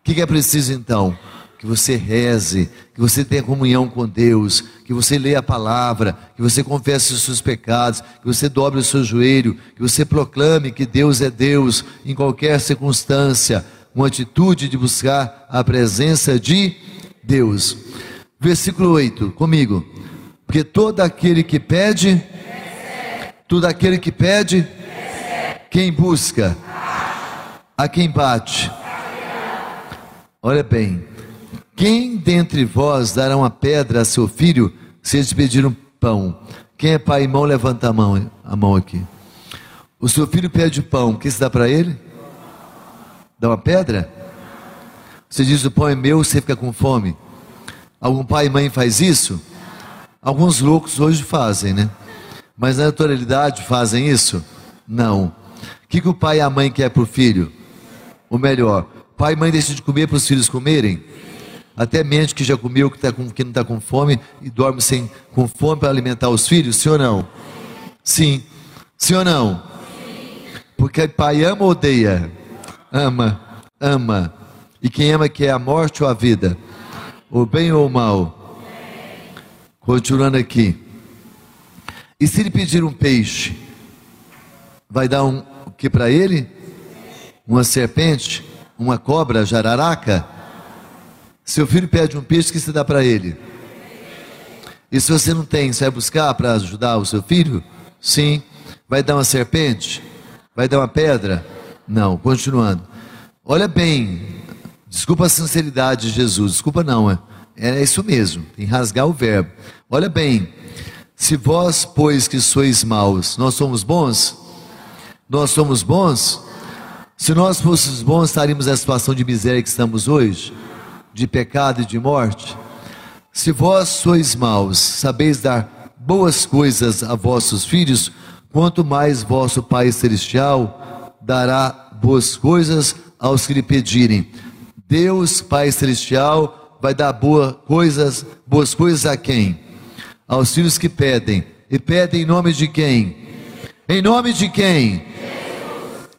O que é preciso então? Que você reze, que você tenha comunhão com Deus, que você leia a palavra, que você confesse os seus pecados, que você dobre o seu joelho, que você proclame que Deus é Deus em qualquer circunstância, uma atitude de buscar a presença de Deus. Versículo 8, comigo. Porque todo aquele que pede, todo aquele que pede, quem busca? a quem bate. Olha bem, quem dentre vós dará uma pedra a seu filho se ele pedir um pão? Quem é pai e mão, levanta a mão, a mão aqui. O seu filho pede pão, o que se dá para ele? Dá uma pedra? Você diz: o pão é meu, você fica com fome. Algum pai e mãe faz isso? Alguns loucos hoje fazem, né? Mas na naturalidade fazem isso? Não. O que, que o pai e a mãe quer para o filho? O melhor. Pai e mãe deixam de comer para os filhos comerem? Até mente que já comeu, que, tá com, que não está com fome e dorme sem, com fome para alimentar os filhos? Sim ou não? Sim. Sim ou não? Porque pai ama ou odeia? Ama, ama. E quem ama quer a morte ou a vida? O bem ou o mal? Continuando aqui. E se ele pedir um peixe, vai dar um o que para ele? Uma serpente? Uma cobra, jararaca? Seu filho pede um peixe, o que você dá para ele? E se você não tem, você vai buscar para ajudar o seu filho? Sim. Vai dar uma serpente? Vai dar uma pedra? Não. Continuando. Olha bem, desculpa a sinceridade de Jesus, desculpa não, é, é isso mesmo, tem que rasgar o verbo. Olha bem, se vós, pois que sois maus, nós somos bons? Nós somos bons? Se nós fôssemos bons, estaríamos na situação de miséria que estamos hoje? De pecado e de morte? Se vós sois maus, sabeis dar boas coisas a vossos filhos, quanto mais vosso Pai Celestial dará boas coisas aos que lhe pedirem. Deus, Pai Celestial, vai dar boas coisas, boas coisas a quem? Aos filhos que pedem. E pedem em nome de quem? Em nome de quem?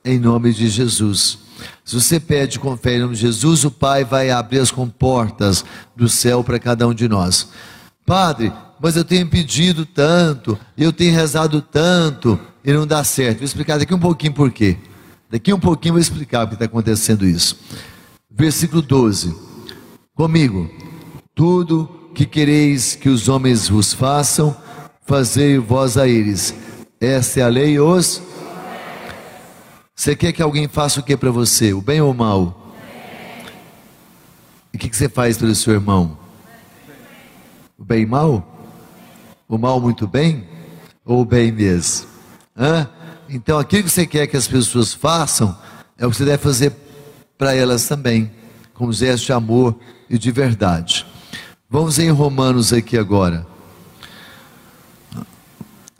Em nome de Jesus. Se você pede com fé em nome de Jesus, o Pai vai abrir as comportas do céu para cada um de nós. Padre, mas eu tenho pedido tanto, eu tenho rezado tanto, e não dá certo. Vou explicar daqui um pouquinho por quê. Daqui um pouquinho vou explicar o que está acontecendo isso. Versículo 12. Comigo. Tudo que quereis que os homens vos façam, fazei vós a eles. Esta é a lei os você quer que alguém faça o que para você? O bem ou o mal? E o que, você faz pelo seu irmão? O bem e mal? O mal muito bem? Ou o bem mesmo? Hã? Então aquilo que você quer que as pessoas façam é o que você deve fazer para elas também, com gesto de amor e de verdade. Vamos em Romanos aqui agora.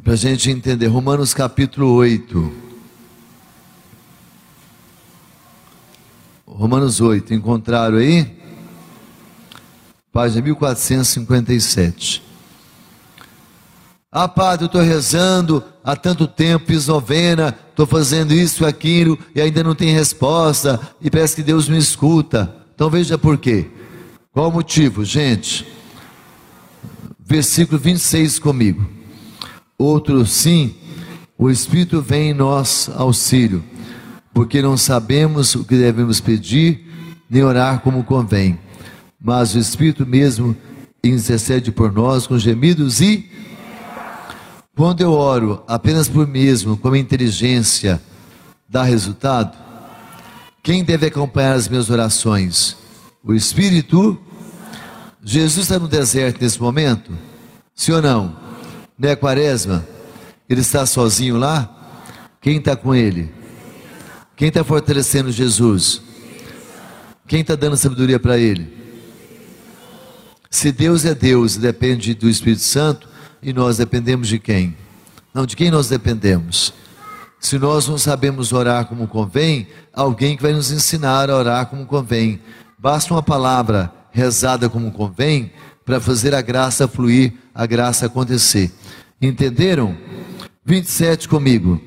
Para a gente entender, Romanos capítulo 8. Romanos 8, encontraram aí? Página 1457. Ah, padre, eu estou rezando há tanto tempo, fiz novena, estou fazendo isso e aquilo, e ainda não tem resposta, e parece que Deus me escuta. Então veja por quê. Qual o motivo, gente? Versículo 26 comigo. Outro sim, o Espírito vem em nós auxílio porque não sabemos o que devemos pedir, nem orar como convém. Mas o Espírito mesmo intercede por nós com gemidos e. Quando eu oro apenas por mim mesmo, com a inteligência, dá resultado? Quem deve acompanhar as minhas orações? O Espírito? Jesus está no deserto nesse momento? Sim ou não? Não é quaresma? Ele está sozinho lá? Quem está com ele? Quem está fortalecendo Jesus? Quem está dando sabedoria para ele? Se Deus é Deus, depende do Espírito Santo, e nós dependemos de quem? Não, de quem nós dependemos? Se nós não sabemos orar como convém, alguém que vai nos ensinar a orar como convém. Basta uma palavra rezada como convém para fazer a graça fluir, a graça acontecer. Entenderam? 27 comigo.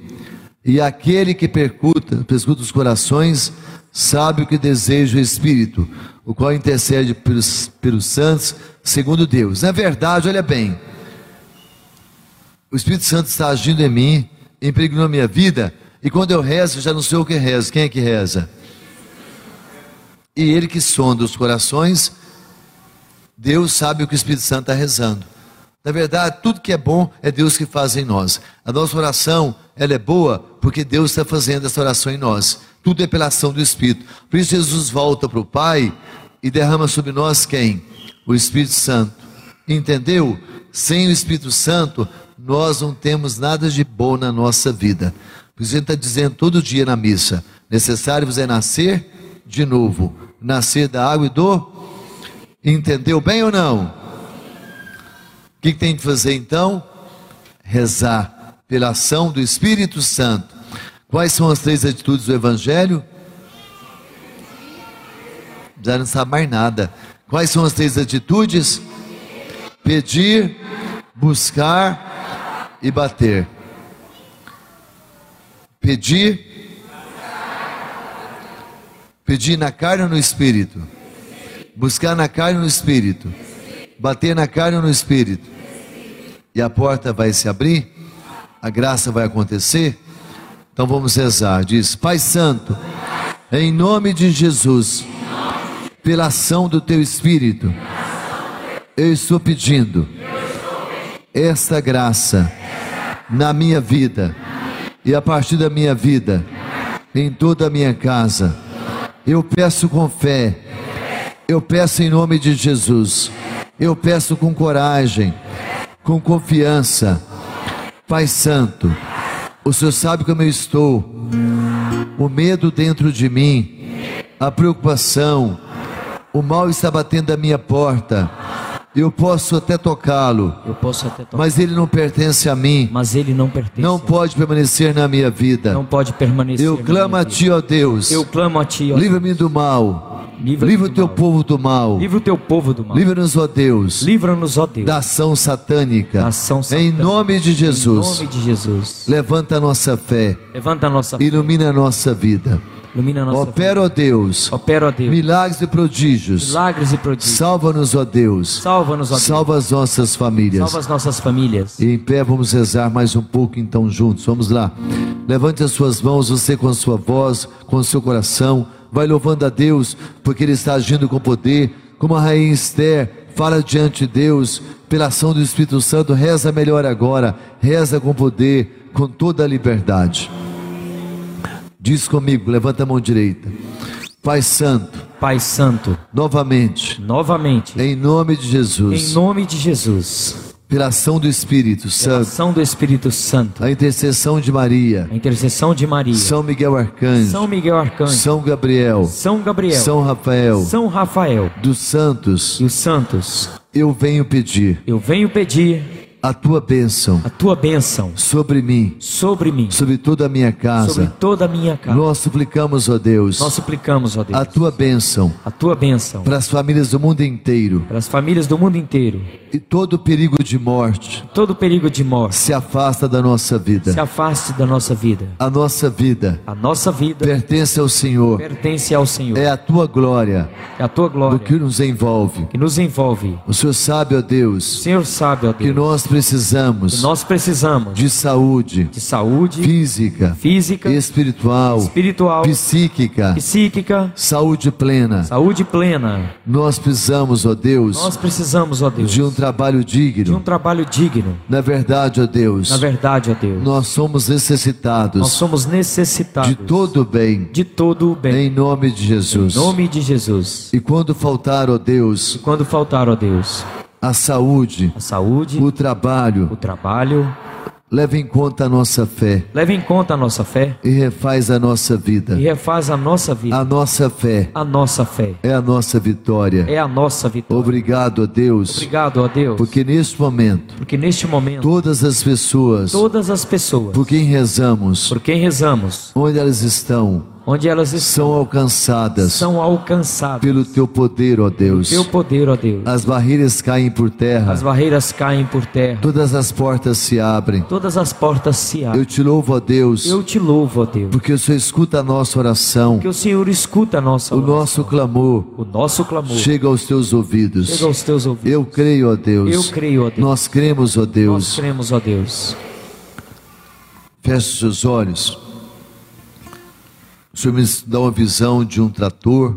E aquele que percuta, percuta os corações, sabe o que deseja o Espírito, o qual intercede pelos, pelos santos, segundo Deus. Na verdade, olha bem, o Espírito Santo está agindo em mim, impregnou a minha vida, e quando eu rezo, já não sei o que rezo. Quem é que reza? E ele que sonda os corações, Deus sabe o que o Espírito Santo está rezando. Na verdade, tudo que é bom é Deus que faz em nós. A nossa oração, ela é boa porque Deus está fazendo essa oração em nós. Tudo é pela ação do Espírito. Por isso Jesus volta para o Pai e derrama sobre nós quem? O Espírito Santo. Entendeu? Sem o Espírito Santo, nós não temos nada de bom na nossa vida. Por isso gente está dizendo todo dia na missa: necessário vos é nascer de novo. Nascer da água e do. Entendeu bem ou não? O que, tem que fazer então? Rezar pela ação do Espírito Santo. Quais são as três atitudes do Evangelho? Já não sabe mais nada. Quais são as três atitudes? Pedir, buscar e bater. Pedir, pedir na carne ou no espírito? Buscar na carne ou no espírito? Bater na carne ou no espírito? E a porta vai se abrir? A graça vai acontecer? Então vamos rezar. Diz: Pai Santo, em nome de Jesus, pela ação do Teu Espírito, eu estou pedindo esta graça na minha vida e a partir da minha vida, em toda a minha casa. Eu peço com fé, eu peço em nome de Jesus, eu peço com coragem, com confiança. Pai Santo, o Senhor sabe como eu estou, o medo dentro de mim, a preocupação, o mal está batendo a minha porta eu posso até tocá-lo. Tocar. Mas ele não pertence a mim. Mas ele não pertence. Não pode permanecer na minha vida. Não pode permanecer. Eu clamo a ti, ó Deus. Eu clamo a ti, ó Livra-me do mal. Livra, Livra o teu mal. povo do mal. Livra o teu povo do mal. Livra-nos, ó Deus. Livra-nos, ó Deus. Da ação satânica. Da ação Em satânica. nome de Jesus. Em nome de Jesus. Levanta a nossa fé. Levanta a nossa Ilumina a nossa vida. Ilumina a nossa Opera, ó Deus. Opera, ó Deus. Milagres e prodígios. Milagres e prodígios. Salva-nos, ó Deus. Salva-nos, ó Deus. Salva as nossas famílias. Salva as nossas famílias. E em pé vamos rezar mais um pouco então juntos. Vamos lá. Levante as suas mãos, você com a sua voz, com o seu coração. Vai louvando a Deus, porque Ele está agindo com poder. Como a rainha Esther, fala diante de Deus, pela ação do Espírito Santo. Reza melhor agora. Reza com poder, com toda a liberdade. Diz comigo, levanta a mão direita. Pai Santo, Pai Santo, novamente, novamente, em nome de em Jesus, nome de Jesus, pela ação do Espírito pela Santo, ação do Espírito Santo, a intercessão de Maria, a intercessão de Maria, São Miguel Arcanjo, São Miguel Arcanjo, São Gabriel, São Gabriel, São Rafael, São Rafael. Dos santos, e os santos, eu venho pedir. Eu venho pedir a tua bênção a tua bênção sobre mim, sobre mim, sobre toda a minha sobre casa. toda a minha casa. Nós suplicamos, ó Deus, Nós suplicamos, ó Deus, a tua bênção a tua bênção para as famílias do mundo inteiro para as famílias do mundo inteiro. e todo perigo de morte Todo perigo de morte se afasta da nossa vida. se afaste da nossa vida. A nossa vida A nossa vida pertence ao Senhor, pertence ao Senhor. é a tua glória É a tua o glória que nos envolve. que nos envolve. O Senhor sabe, ó O Deus, Senhor sabe, ó que Deus, nós precisamos nós precisamos de saúde de saúde física, física, espiritual, espiritual, psíquica, psíquica, saúde plena. saúde plena. Nós precisamos, ó Deus, Nós precisamos, ó Deus, de um trabalho de um digno. trabalho digno. Na verdade, ó Deus, Na verdade, ó Deus, nós somos nós necessitados somos necessitados de todo o bem, de todo o bem. em nome de Jesus. Em nome de Jesus. E quando faltar, ó Deus, E quando faltar, ó Deus, a saúde, a saúde, o trabalho, o trabalho, leve em conta a nossa fé leve em conta a nossa fé e refaz a nossa vida. e refaz a nossa vida. A nossa fé A nossa fé é a nossa vitória. é a nossa vitória. Obrigado, ó Deus, Obrigado, ó Deus, porque neste momento porque neste momento todas as pessoas todas as pessoas por quem rezamos, por quem rezamos, onde elas estão, onde elas estão, são alcançadas são alcançadas pelo teu poder, ó Deus. teu poder, ó Deus. As barreiras caem por terra, As barreiras caem por terra, todas as portas se abrem. todas as portas se abrem. Eu te louvo, ó Deus, Eu te louvo, ó Deus, porque o Senhor escuta a nossa oração, que o Senhor escuta a nossa o oração. nosso clamor o nosso clamor chega aos teus ouvidos. chega aos teus ouvidos. Eu creio, ó Deus. Eu creio, ó Deus. Nós cremos, ó Nós Deus. cremos, ó Deus. Feche os seus olhos. O Senhor me dá uma visão de um trator,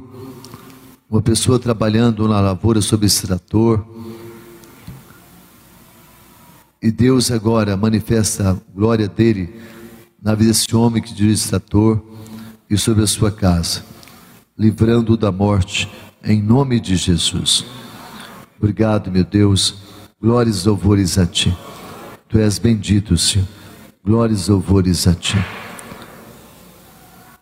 uma pessoa trabalhando na lavoura sobre esse trator. E Deus agora manifesta a glória dele na vida desse homem que diz trator e sobre a sua casa, livrando-o da morte, em nome de Jesus. Obrigado, meu Deus. Glórias e louvores a ti. Tu és bendito, Senhor. Glórias e louvores a ti.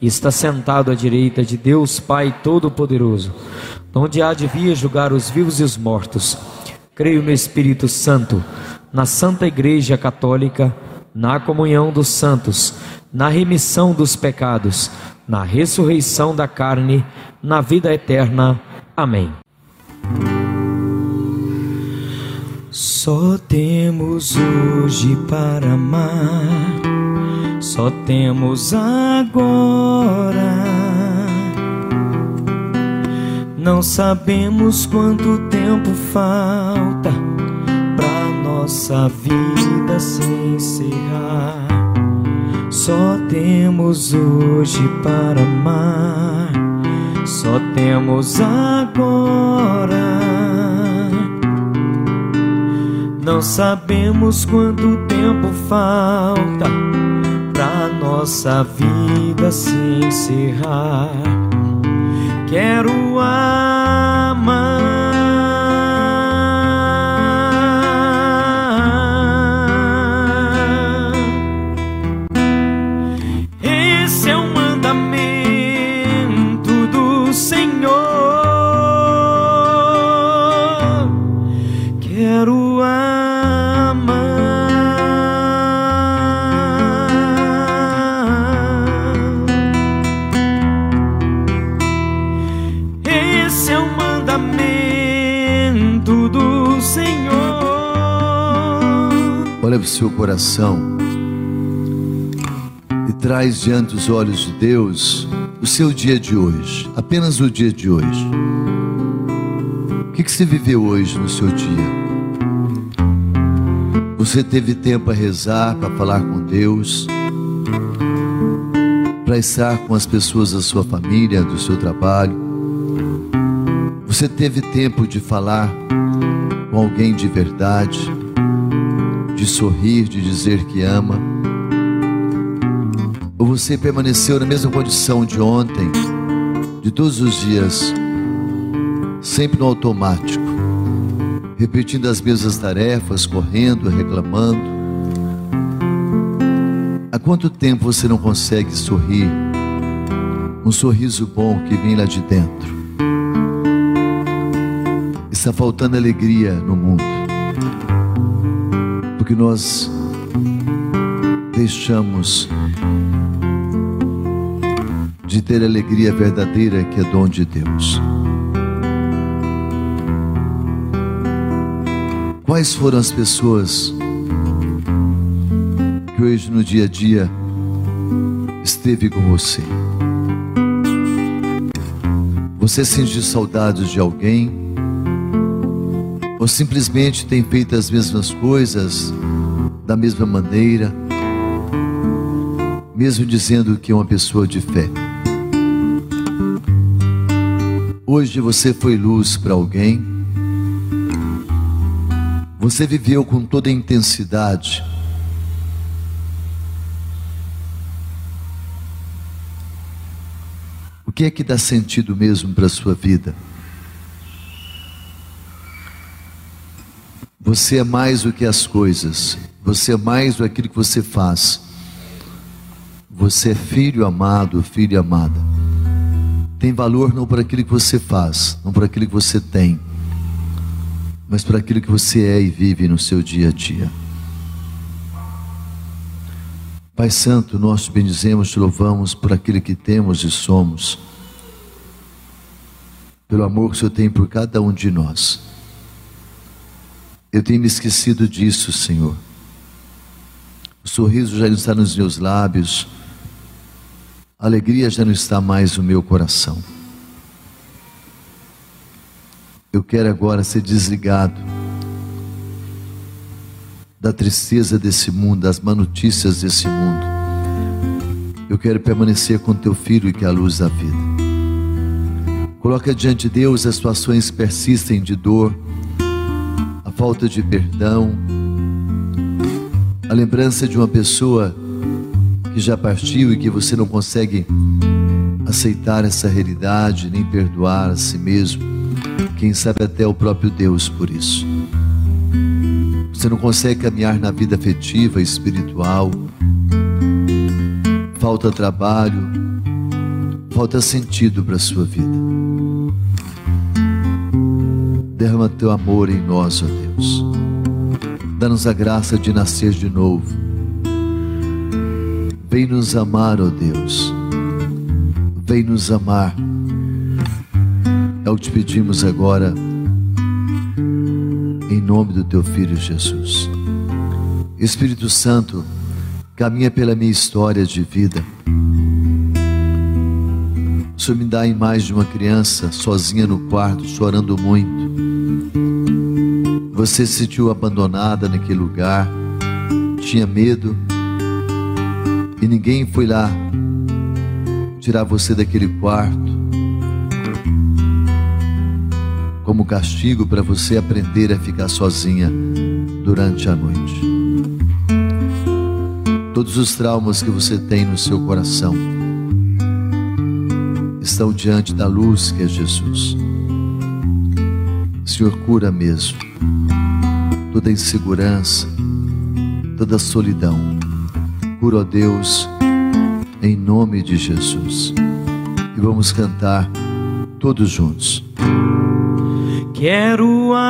e está sentado à direita de Deus Pai Todo-Poderoso, onde há de vir julgar os vivos e os mortos. Creio no Espírito Santo, na Santa Igreja Católica, na comunhão dos santos, na remissão dos pecados, na ressurreição da carne, na vida eterna. Amém. Só temos hoje para amar, só temos agora. Não sabemos quanto tempo falta pra nossa vida se encerrar. Só temos hoje para amar, só temos agora. Não sabemos quanto tempo falta pra nossa vida se encerrar. Quero amar. Para o seu coração e traz diante dos olhos de Deus o seu dia de hoje, apenas o dia de hoje. O que, que você viveu hoje no seu dia? Você teve tempo a rezar, para falar com Deus, para estar com as pessoas da sua família, do seu trabalho. Você teve tempo de falar com alguém de verdade, de sorrir, de dizer que ama. Ou você permaneceu na mesma condição de ontem, de todos os dias, sempre no automático, repetindo as mesmas tarefas, correndo, reclamando. Há quanto tempo você não consegue sorrir? Um sorriso bom que vem lá de dentro. Está faltando alegria no mundo. Porque nós deixamos de ter a alegria verdadeira que é dom de Deus. Quais foram as pessoas que hoje no dia a dia esteve com você? Você sentiu saudades de alguém? Ou simplesmente tem feito as mesmas coisas da mesma maneira, mesmo dizendo que é uma pessoa de fé? Hoje você foi luz para alguém, você viveu com toda a intensidade. O que é que dá sentido mesmo para a sua vida? Você é mais do que as coisas, você é mais do que aquilo que você faz. Você é filho amado, filha amada. Tem valor não por aquilo que você faz, não por aquilo que você tem, mas por aquilo que você é e vive no seu dia a dia. Pai Santo, nós te bendizemos, te louvamos por aquilo que temos e somos, pelo amor que o Senhor tem por cada um de nós. Eu tenho me esquecido disso, Senhor. O sorriso já não está nos meus lábios. A alegria já não está mais no meu coração. Eu quero agora ser desligado da tristeza desse mundo, das má notícias desse mundo. Eu quero permanecer com teu filho que é a luz da vida. Coloca diante de Deus as situações persistem de dor, a falta de perdão, a lembrança de uma pessoa que já partiu e que você não consegue aceitar essa realidade, nem perdoar a si mesmo, quem sabe até o próprio Deus por isso. Você não consegue caminhar na vida afetiva, espiritual, falta trabalho, falta sentido para a sua vida. Derrama teu amor em nós, ó Deus. Dá-nos a graça de nascer de novo. Vem nos amar, ó Deus. Vem nos amar. É o que te pedimos agora, em nome do teu Filho Jesus. Espírito Santo, caminha pela minha história de vida. O Senhor me dá a imagem de uma criança sozinha no quarto, chorando muito. Você se sentiu abandonada naquele lugar, tinha medo, e ninguém foi lá tirar você daquele quarto, como castigo para você aprender a ficar sozinha durante a noite. Todos os traumas que você tem no seu coração estão diante da luz que é Jesus. Senhor, cura mesmo toda insegurança, toda solidão. Cura, ó Deus, em nome de Jesus. E vamos cantar todos juntos. Quero amar.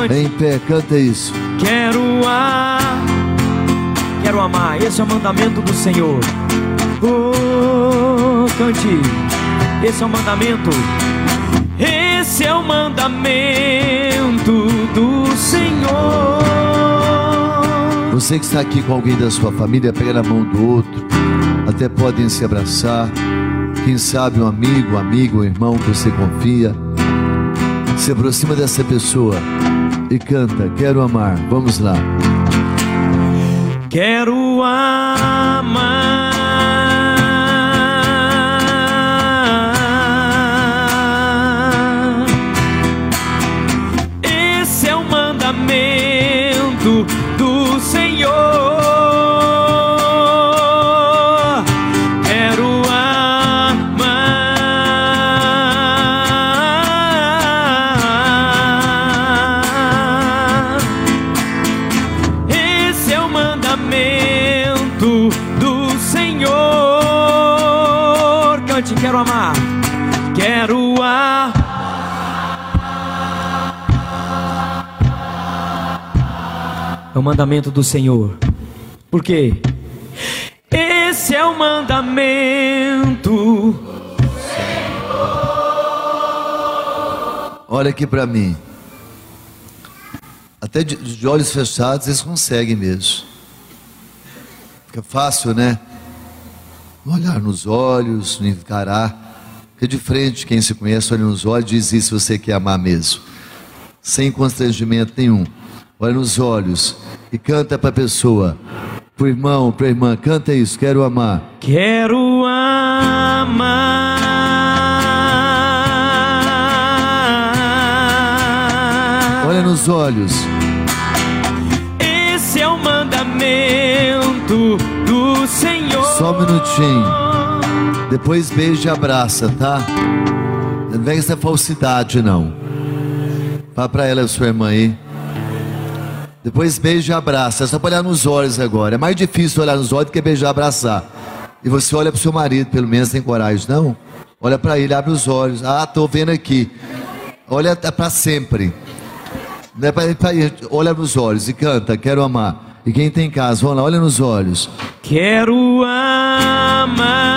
Cante. Em pé, canta isso. Quero amar, quero amar. Esse é o mandamento do Senhor. Oh, cante. Esse é o mandamento. Esse é o mandamento do Senhor. Você que está aqui com alguém da sua família, pega na mão do outro. Até podem se abraçar. Quem sabe um amigo, um amigo, um irmão que você confia. Se aproxima dessa pessoa e canta: Quero amar. Vamos lá. Quero amar. O mandamento do Senhor. Por quê? Esse é o mandamento. Olha aqui para mim. Até de, de olhos fechados eles conseguem mesmo. Fica fácil, né? Olhar nos olhos, encarar. Fica de frente, quem se conhece, olha nos olhos e diz isso você quer amar mesmo. Sem constrangimento nenhum. Olha nos olhos e canta para a pessoa. Pro irmão, pra irmã, canta isso, quero amar. Quero amar. Olha nos olhos. Esse é o mandamento do Senhor. Só um minutinho. Depois beija e abraça, tá? Não vem essa falsidade, não. Fala pra ela, sua irmã aí. Depois beija e abraça. É só para olhar nos olhos agora. É mais difícil olhar nos olhos do que beijar e abraçar. E você olha para o seu marido, pelo menos tem coragem, não? Olha para ele, abre os olhos. Ah, estou vendo aqui. Olha para sempre. Não é pra, pra, olha nos olhos e canta, quero amar. E quem tem em casa, vamos lá, olha nos olhos. Quero amar.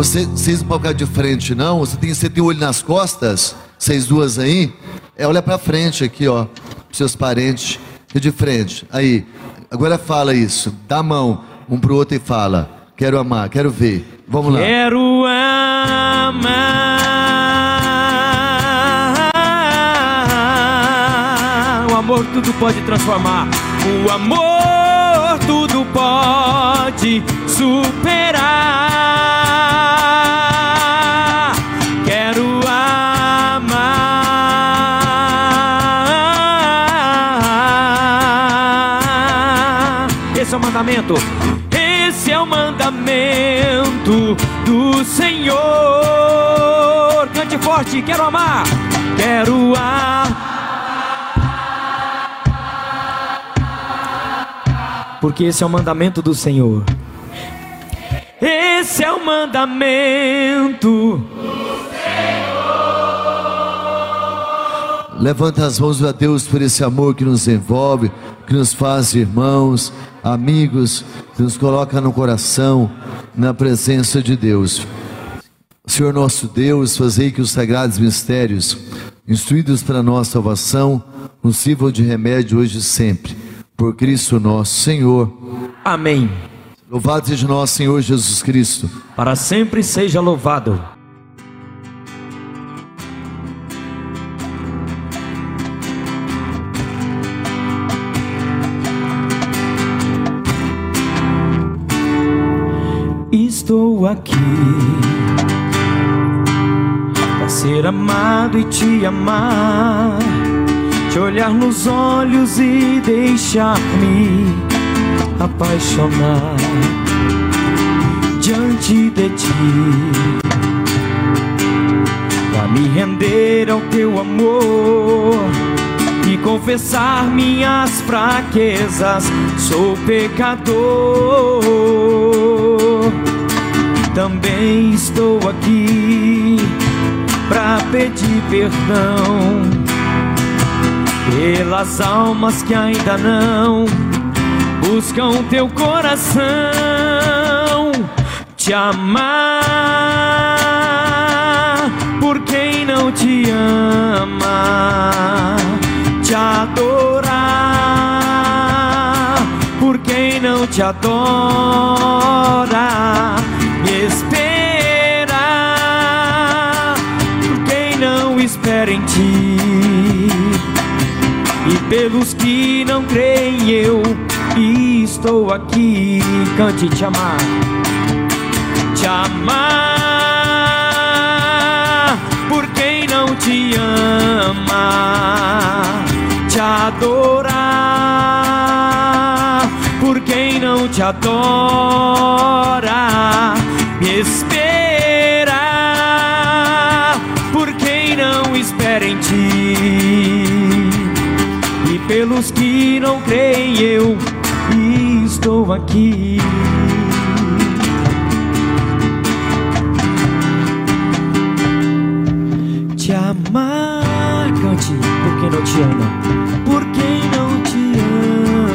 Você, vocês não podem ficar de frente, não? Você tem, você tem o olho nas costas? Vocês duas aí? É, olha pra frente aqui, ó. Seus parentes. De frente. Aí. Agora fala isso. Dá a mão um pro outro e fala. Quero amar, quero ver. Vamos lá. Quero amar. O amor tudo pode transformar. O amor tudo pode superar. Forte, quero amar. Quero amar. Porque esse é o mandamento do Senhor. Esse é o mandamento. Levanta as mãos a Deus por esse amor que nos envolve, que nos faz irmãos, amigos, que nos coloca no coração, na presença de Deus. Senhor nosso Deus, fazei que os sagrados mistérios, instruídos para nossa salvação, nos sirvam de remédio hoje e sempre. Por Cristo nosso Senhor. Amém. Louvado seja nosso Senhor Jesus Cristo. Para sempre seja louvado. Estou aqui ser amado e te amar, te olhar nos olhos e deixar-me apaixonar diante de ti, para me render ao teu amor e confessar minhas fraquezas. Sou pecador, também estou aqui pedir perdão pelas almas que ainda não buscam teu coração, te amar por quem não te ama, te adorar por quem não te adora, me espera em ti. E pelos que não creem eu estou aqui, cante te amar, te amar por quem não te ama, te adorar por quem não te adora, me E pelos que não creem eu estou aqui. Te amar, cante, por quem não te ama, por quem não te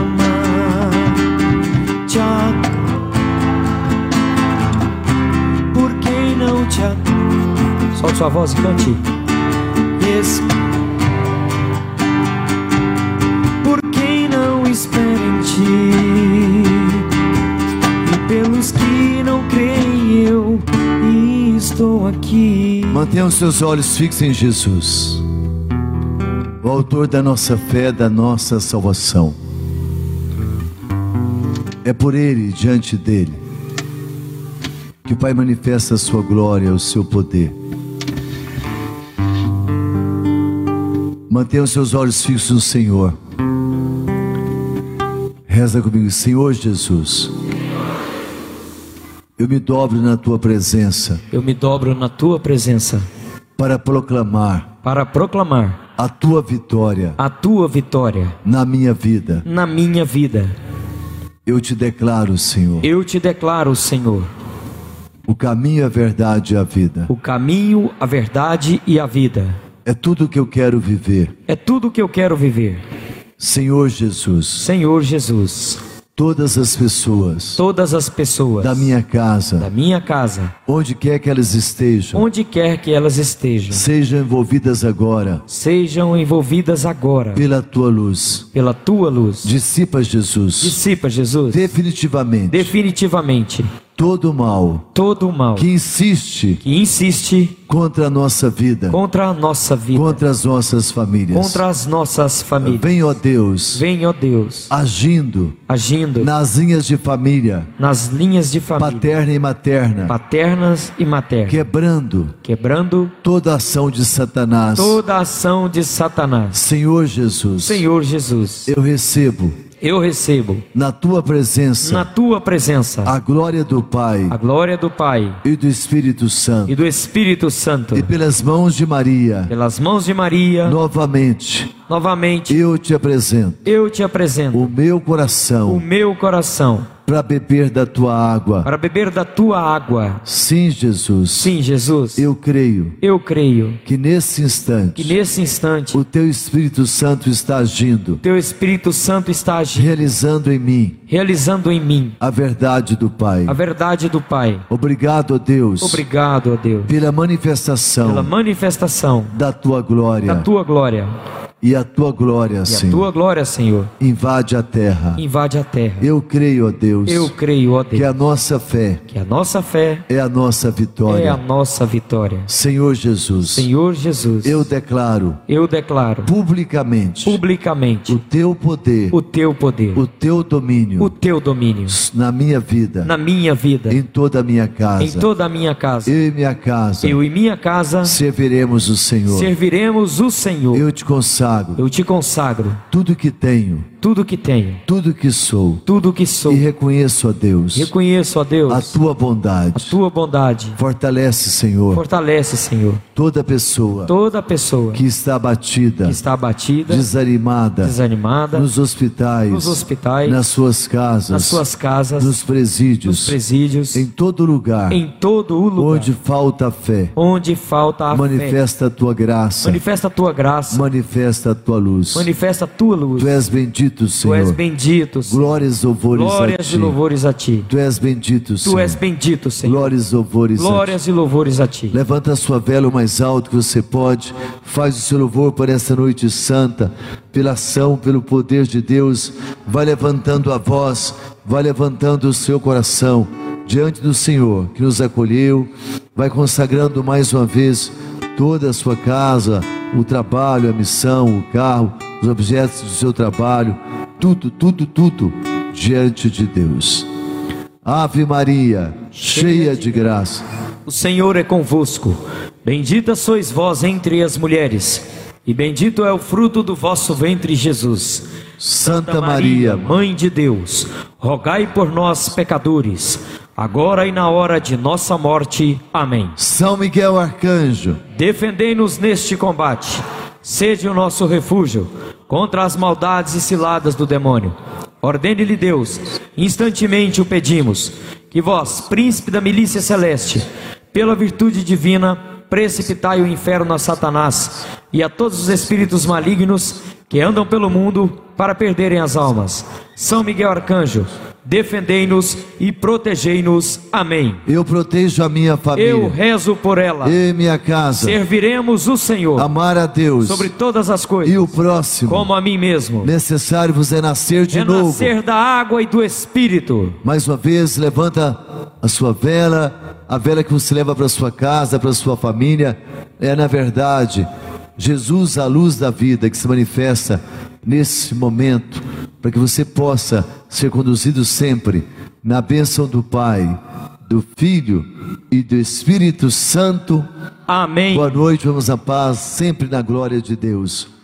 ama. Te a- por quem não te ama. Solte sua voz e cante. Esse aqui. Mantenha os seus olhos fixos em Jesus, o autor da nossa fé, da nossa salvação. É por Ele, diante dele, que o Pai manifesta a sua glória, o seu poder. Mantenha os seus olhos fixos no Senhor. Reza comigo, Senhor Jesus. Eu me dobro na tua presença Eu me dobro na tua presença para proclamar para proclamar a tua vitória a tua vitória na minha vida. na minha vida. Eu te declaro, Senhor, Eu te declaro, Senhor, o caminho, a verdade e a vida. o caminho, a verdade e a vida. É tudo que eu quero viver. É tudo que eu quero viver. Senhor Jesus, Senhor Jesus, todas as pessoas todas as pessoas da minha da casa, minha casa, onde quer que elas estejam, onde quer que elas estejam, sejam envolvidas agora sejam envolvidas agora pela tua luz. pela tua luz. Dissipa, Jesus, Dissipa, Jesus, definitivamente definitivamente todo o mal todo mal que insiste que insiste contra a nossa vida, contra a nossa vida, contra as nossas famílias. contra as nossas famílias. Vem, ó Deus, Vem, ó Deus, agindo agindo nas linhas de família, nas linhas de família, paterna e materna, paternas e maternas, quebrando quebrando toda ação de Satanás. toda a ação de Satanás. Senhor Jesus, Senhor Jesus, eu recebo eu recebo na tua presença na tua presença a glória do Pai a glória do Pai e do Espírito Santo. e do Espírito Santo. E pelas mãos de Maria, Pelas mãos de Maria, novamente, novamente eu te apresento eu te apresento o meu o coração meu coração para beber da tua água. para beber da tua água. Sim, Jesus, Sim, Jesus, eu creio eu creio que nesse instante que nesse instante o teu Espírito Santo está agindo, teu Espírito Santo está agindo, realizando em mim realizando em mim a verdade do Pai. a verdade do Pai. Obrigado, ó Deus, Obrigado, ó Deus, pela manifestação pela manifestação da tua glória. da tua glória. E a tua glória, E a Senhor, tua glória, Senhor, invade a terra. invade a terra. Eu creio, ó Deus, Eu creio, ó que Deus, a nossa fé que a nossa fé é a nossa é a vitória. nossa vitória. Senhor Jesus, Senhor Jesus, eu declaro eu declaro publicamente publicamente o teu poder, o teu poder, o teu domínio o teu domínio na minha vida, na minha vida, em toda a minha casa. em toda a minha casa. Eu e minha casa Eu e minha casa serviremos o Senhor. serviremos o Senhor. Eu te consagro Eu te consagro tudo que tenho, tudo que tenho, tudo que sou tudo que sou. e reconheço a Deus Reconheço, ó Deus, a tua a bondade. tua bondade. Fortalece, Senhor, Fortalece, Senhor, toda pessoa toda pessoa que está abatida, que está abatida, desanimada, desanimada, nos hospitais, nos hospitais, nas suas casas, nas suas casas, nos presídios, nos presídios, em todo lugar em todo o lugar onde falta fé. onde falta a fé. Manifesta a tua graça, Manifesta a tua graça, manifesta a tua luz. manifesta a tua luz. Tu és bendito, Tu Senhor. és bendito, Senhor. Glórias louvores a Glórias ti. e louvores a ti. Tu és bendito, Senhor. Tu és bendito, Senhor. Glórias louvores a ti. Glórias e louvores a ti. Levanta a sua vela o mais alto que você pode. Faz o seu louvor por esta noite santa, pela ação, pelo poder de Deus. Vai levantando a voz, vai levantando o seu coração diante do Senhor que nos acolheu. Vai consagrando mais uma vez toda a sua casa, o trabalho, a missão, o carro, os objetos do seu trabalho, tudo, tudo, tudo diante de Deus. Ave Maria, cheia de graça. O Senhor é convosco. Bendita sois vós entre as mulheres, e bendito é o fruto do vosso ventre, Jesus. Santa Maria, Mãe de Deus, rogai por nós, pecadores, agora e na hora de nossa morte. Amém. São Miguel Arcanjo, Defendei-nos neste combate. Sede o nosso refúgio contra as maldades e ciladas do demônio. Ordene-lhe Deus, instantemente o pedimos, que vós, príncipe da milícia celeste, pela virtude divina, precipitai o inferno a Satanás e a todos os espíritos malignos que andam pelo mundo para perderem as almas. São Miguel Arcanjo, defendei-nos e protegei-nos. Amém. eu protejo a minha Eu família rezo por ela. e minha casa. Serviremos o Senhor Amar a Deus sobre todas as e coisas, o próximo. como a mim mesmo. Necessário vos é nascer de novo. Renascer da água e do Espírito. Mais uma vez, levanta a sua vela, a vela que você leva para sua casa, para sua família. É, na verdade, Jesus, a luz da vida que se manifesta nesse momento, para que você possa ser conduzido sempre na bênção do Pai, do Filho e do Espírito Santo. Amém. Boa noite, vamos à paz, sempre na glória de Deus.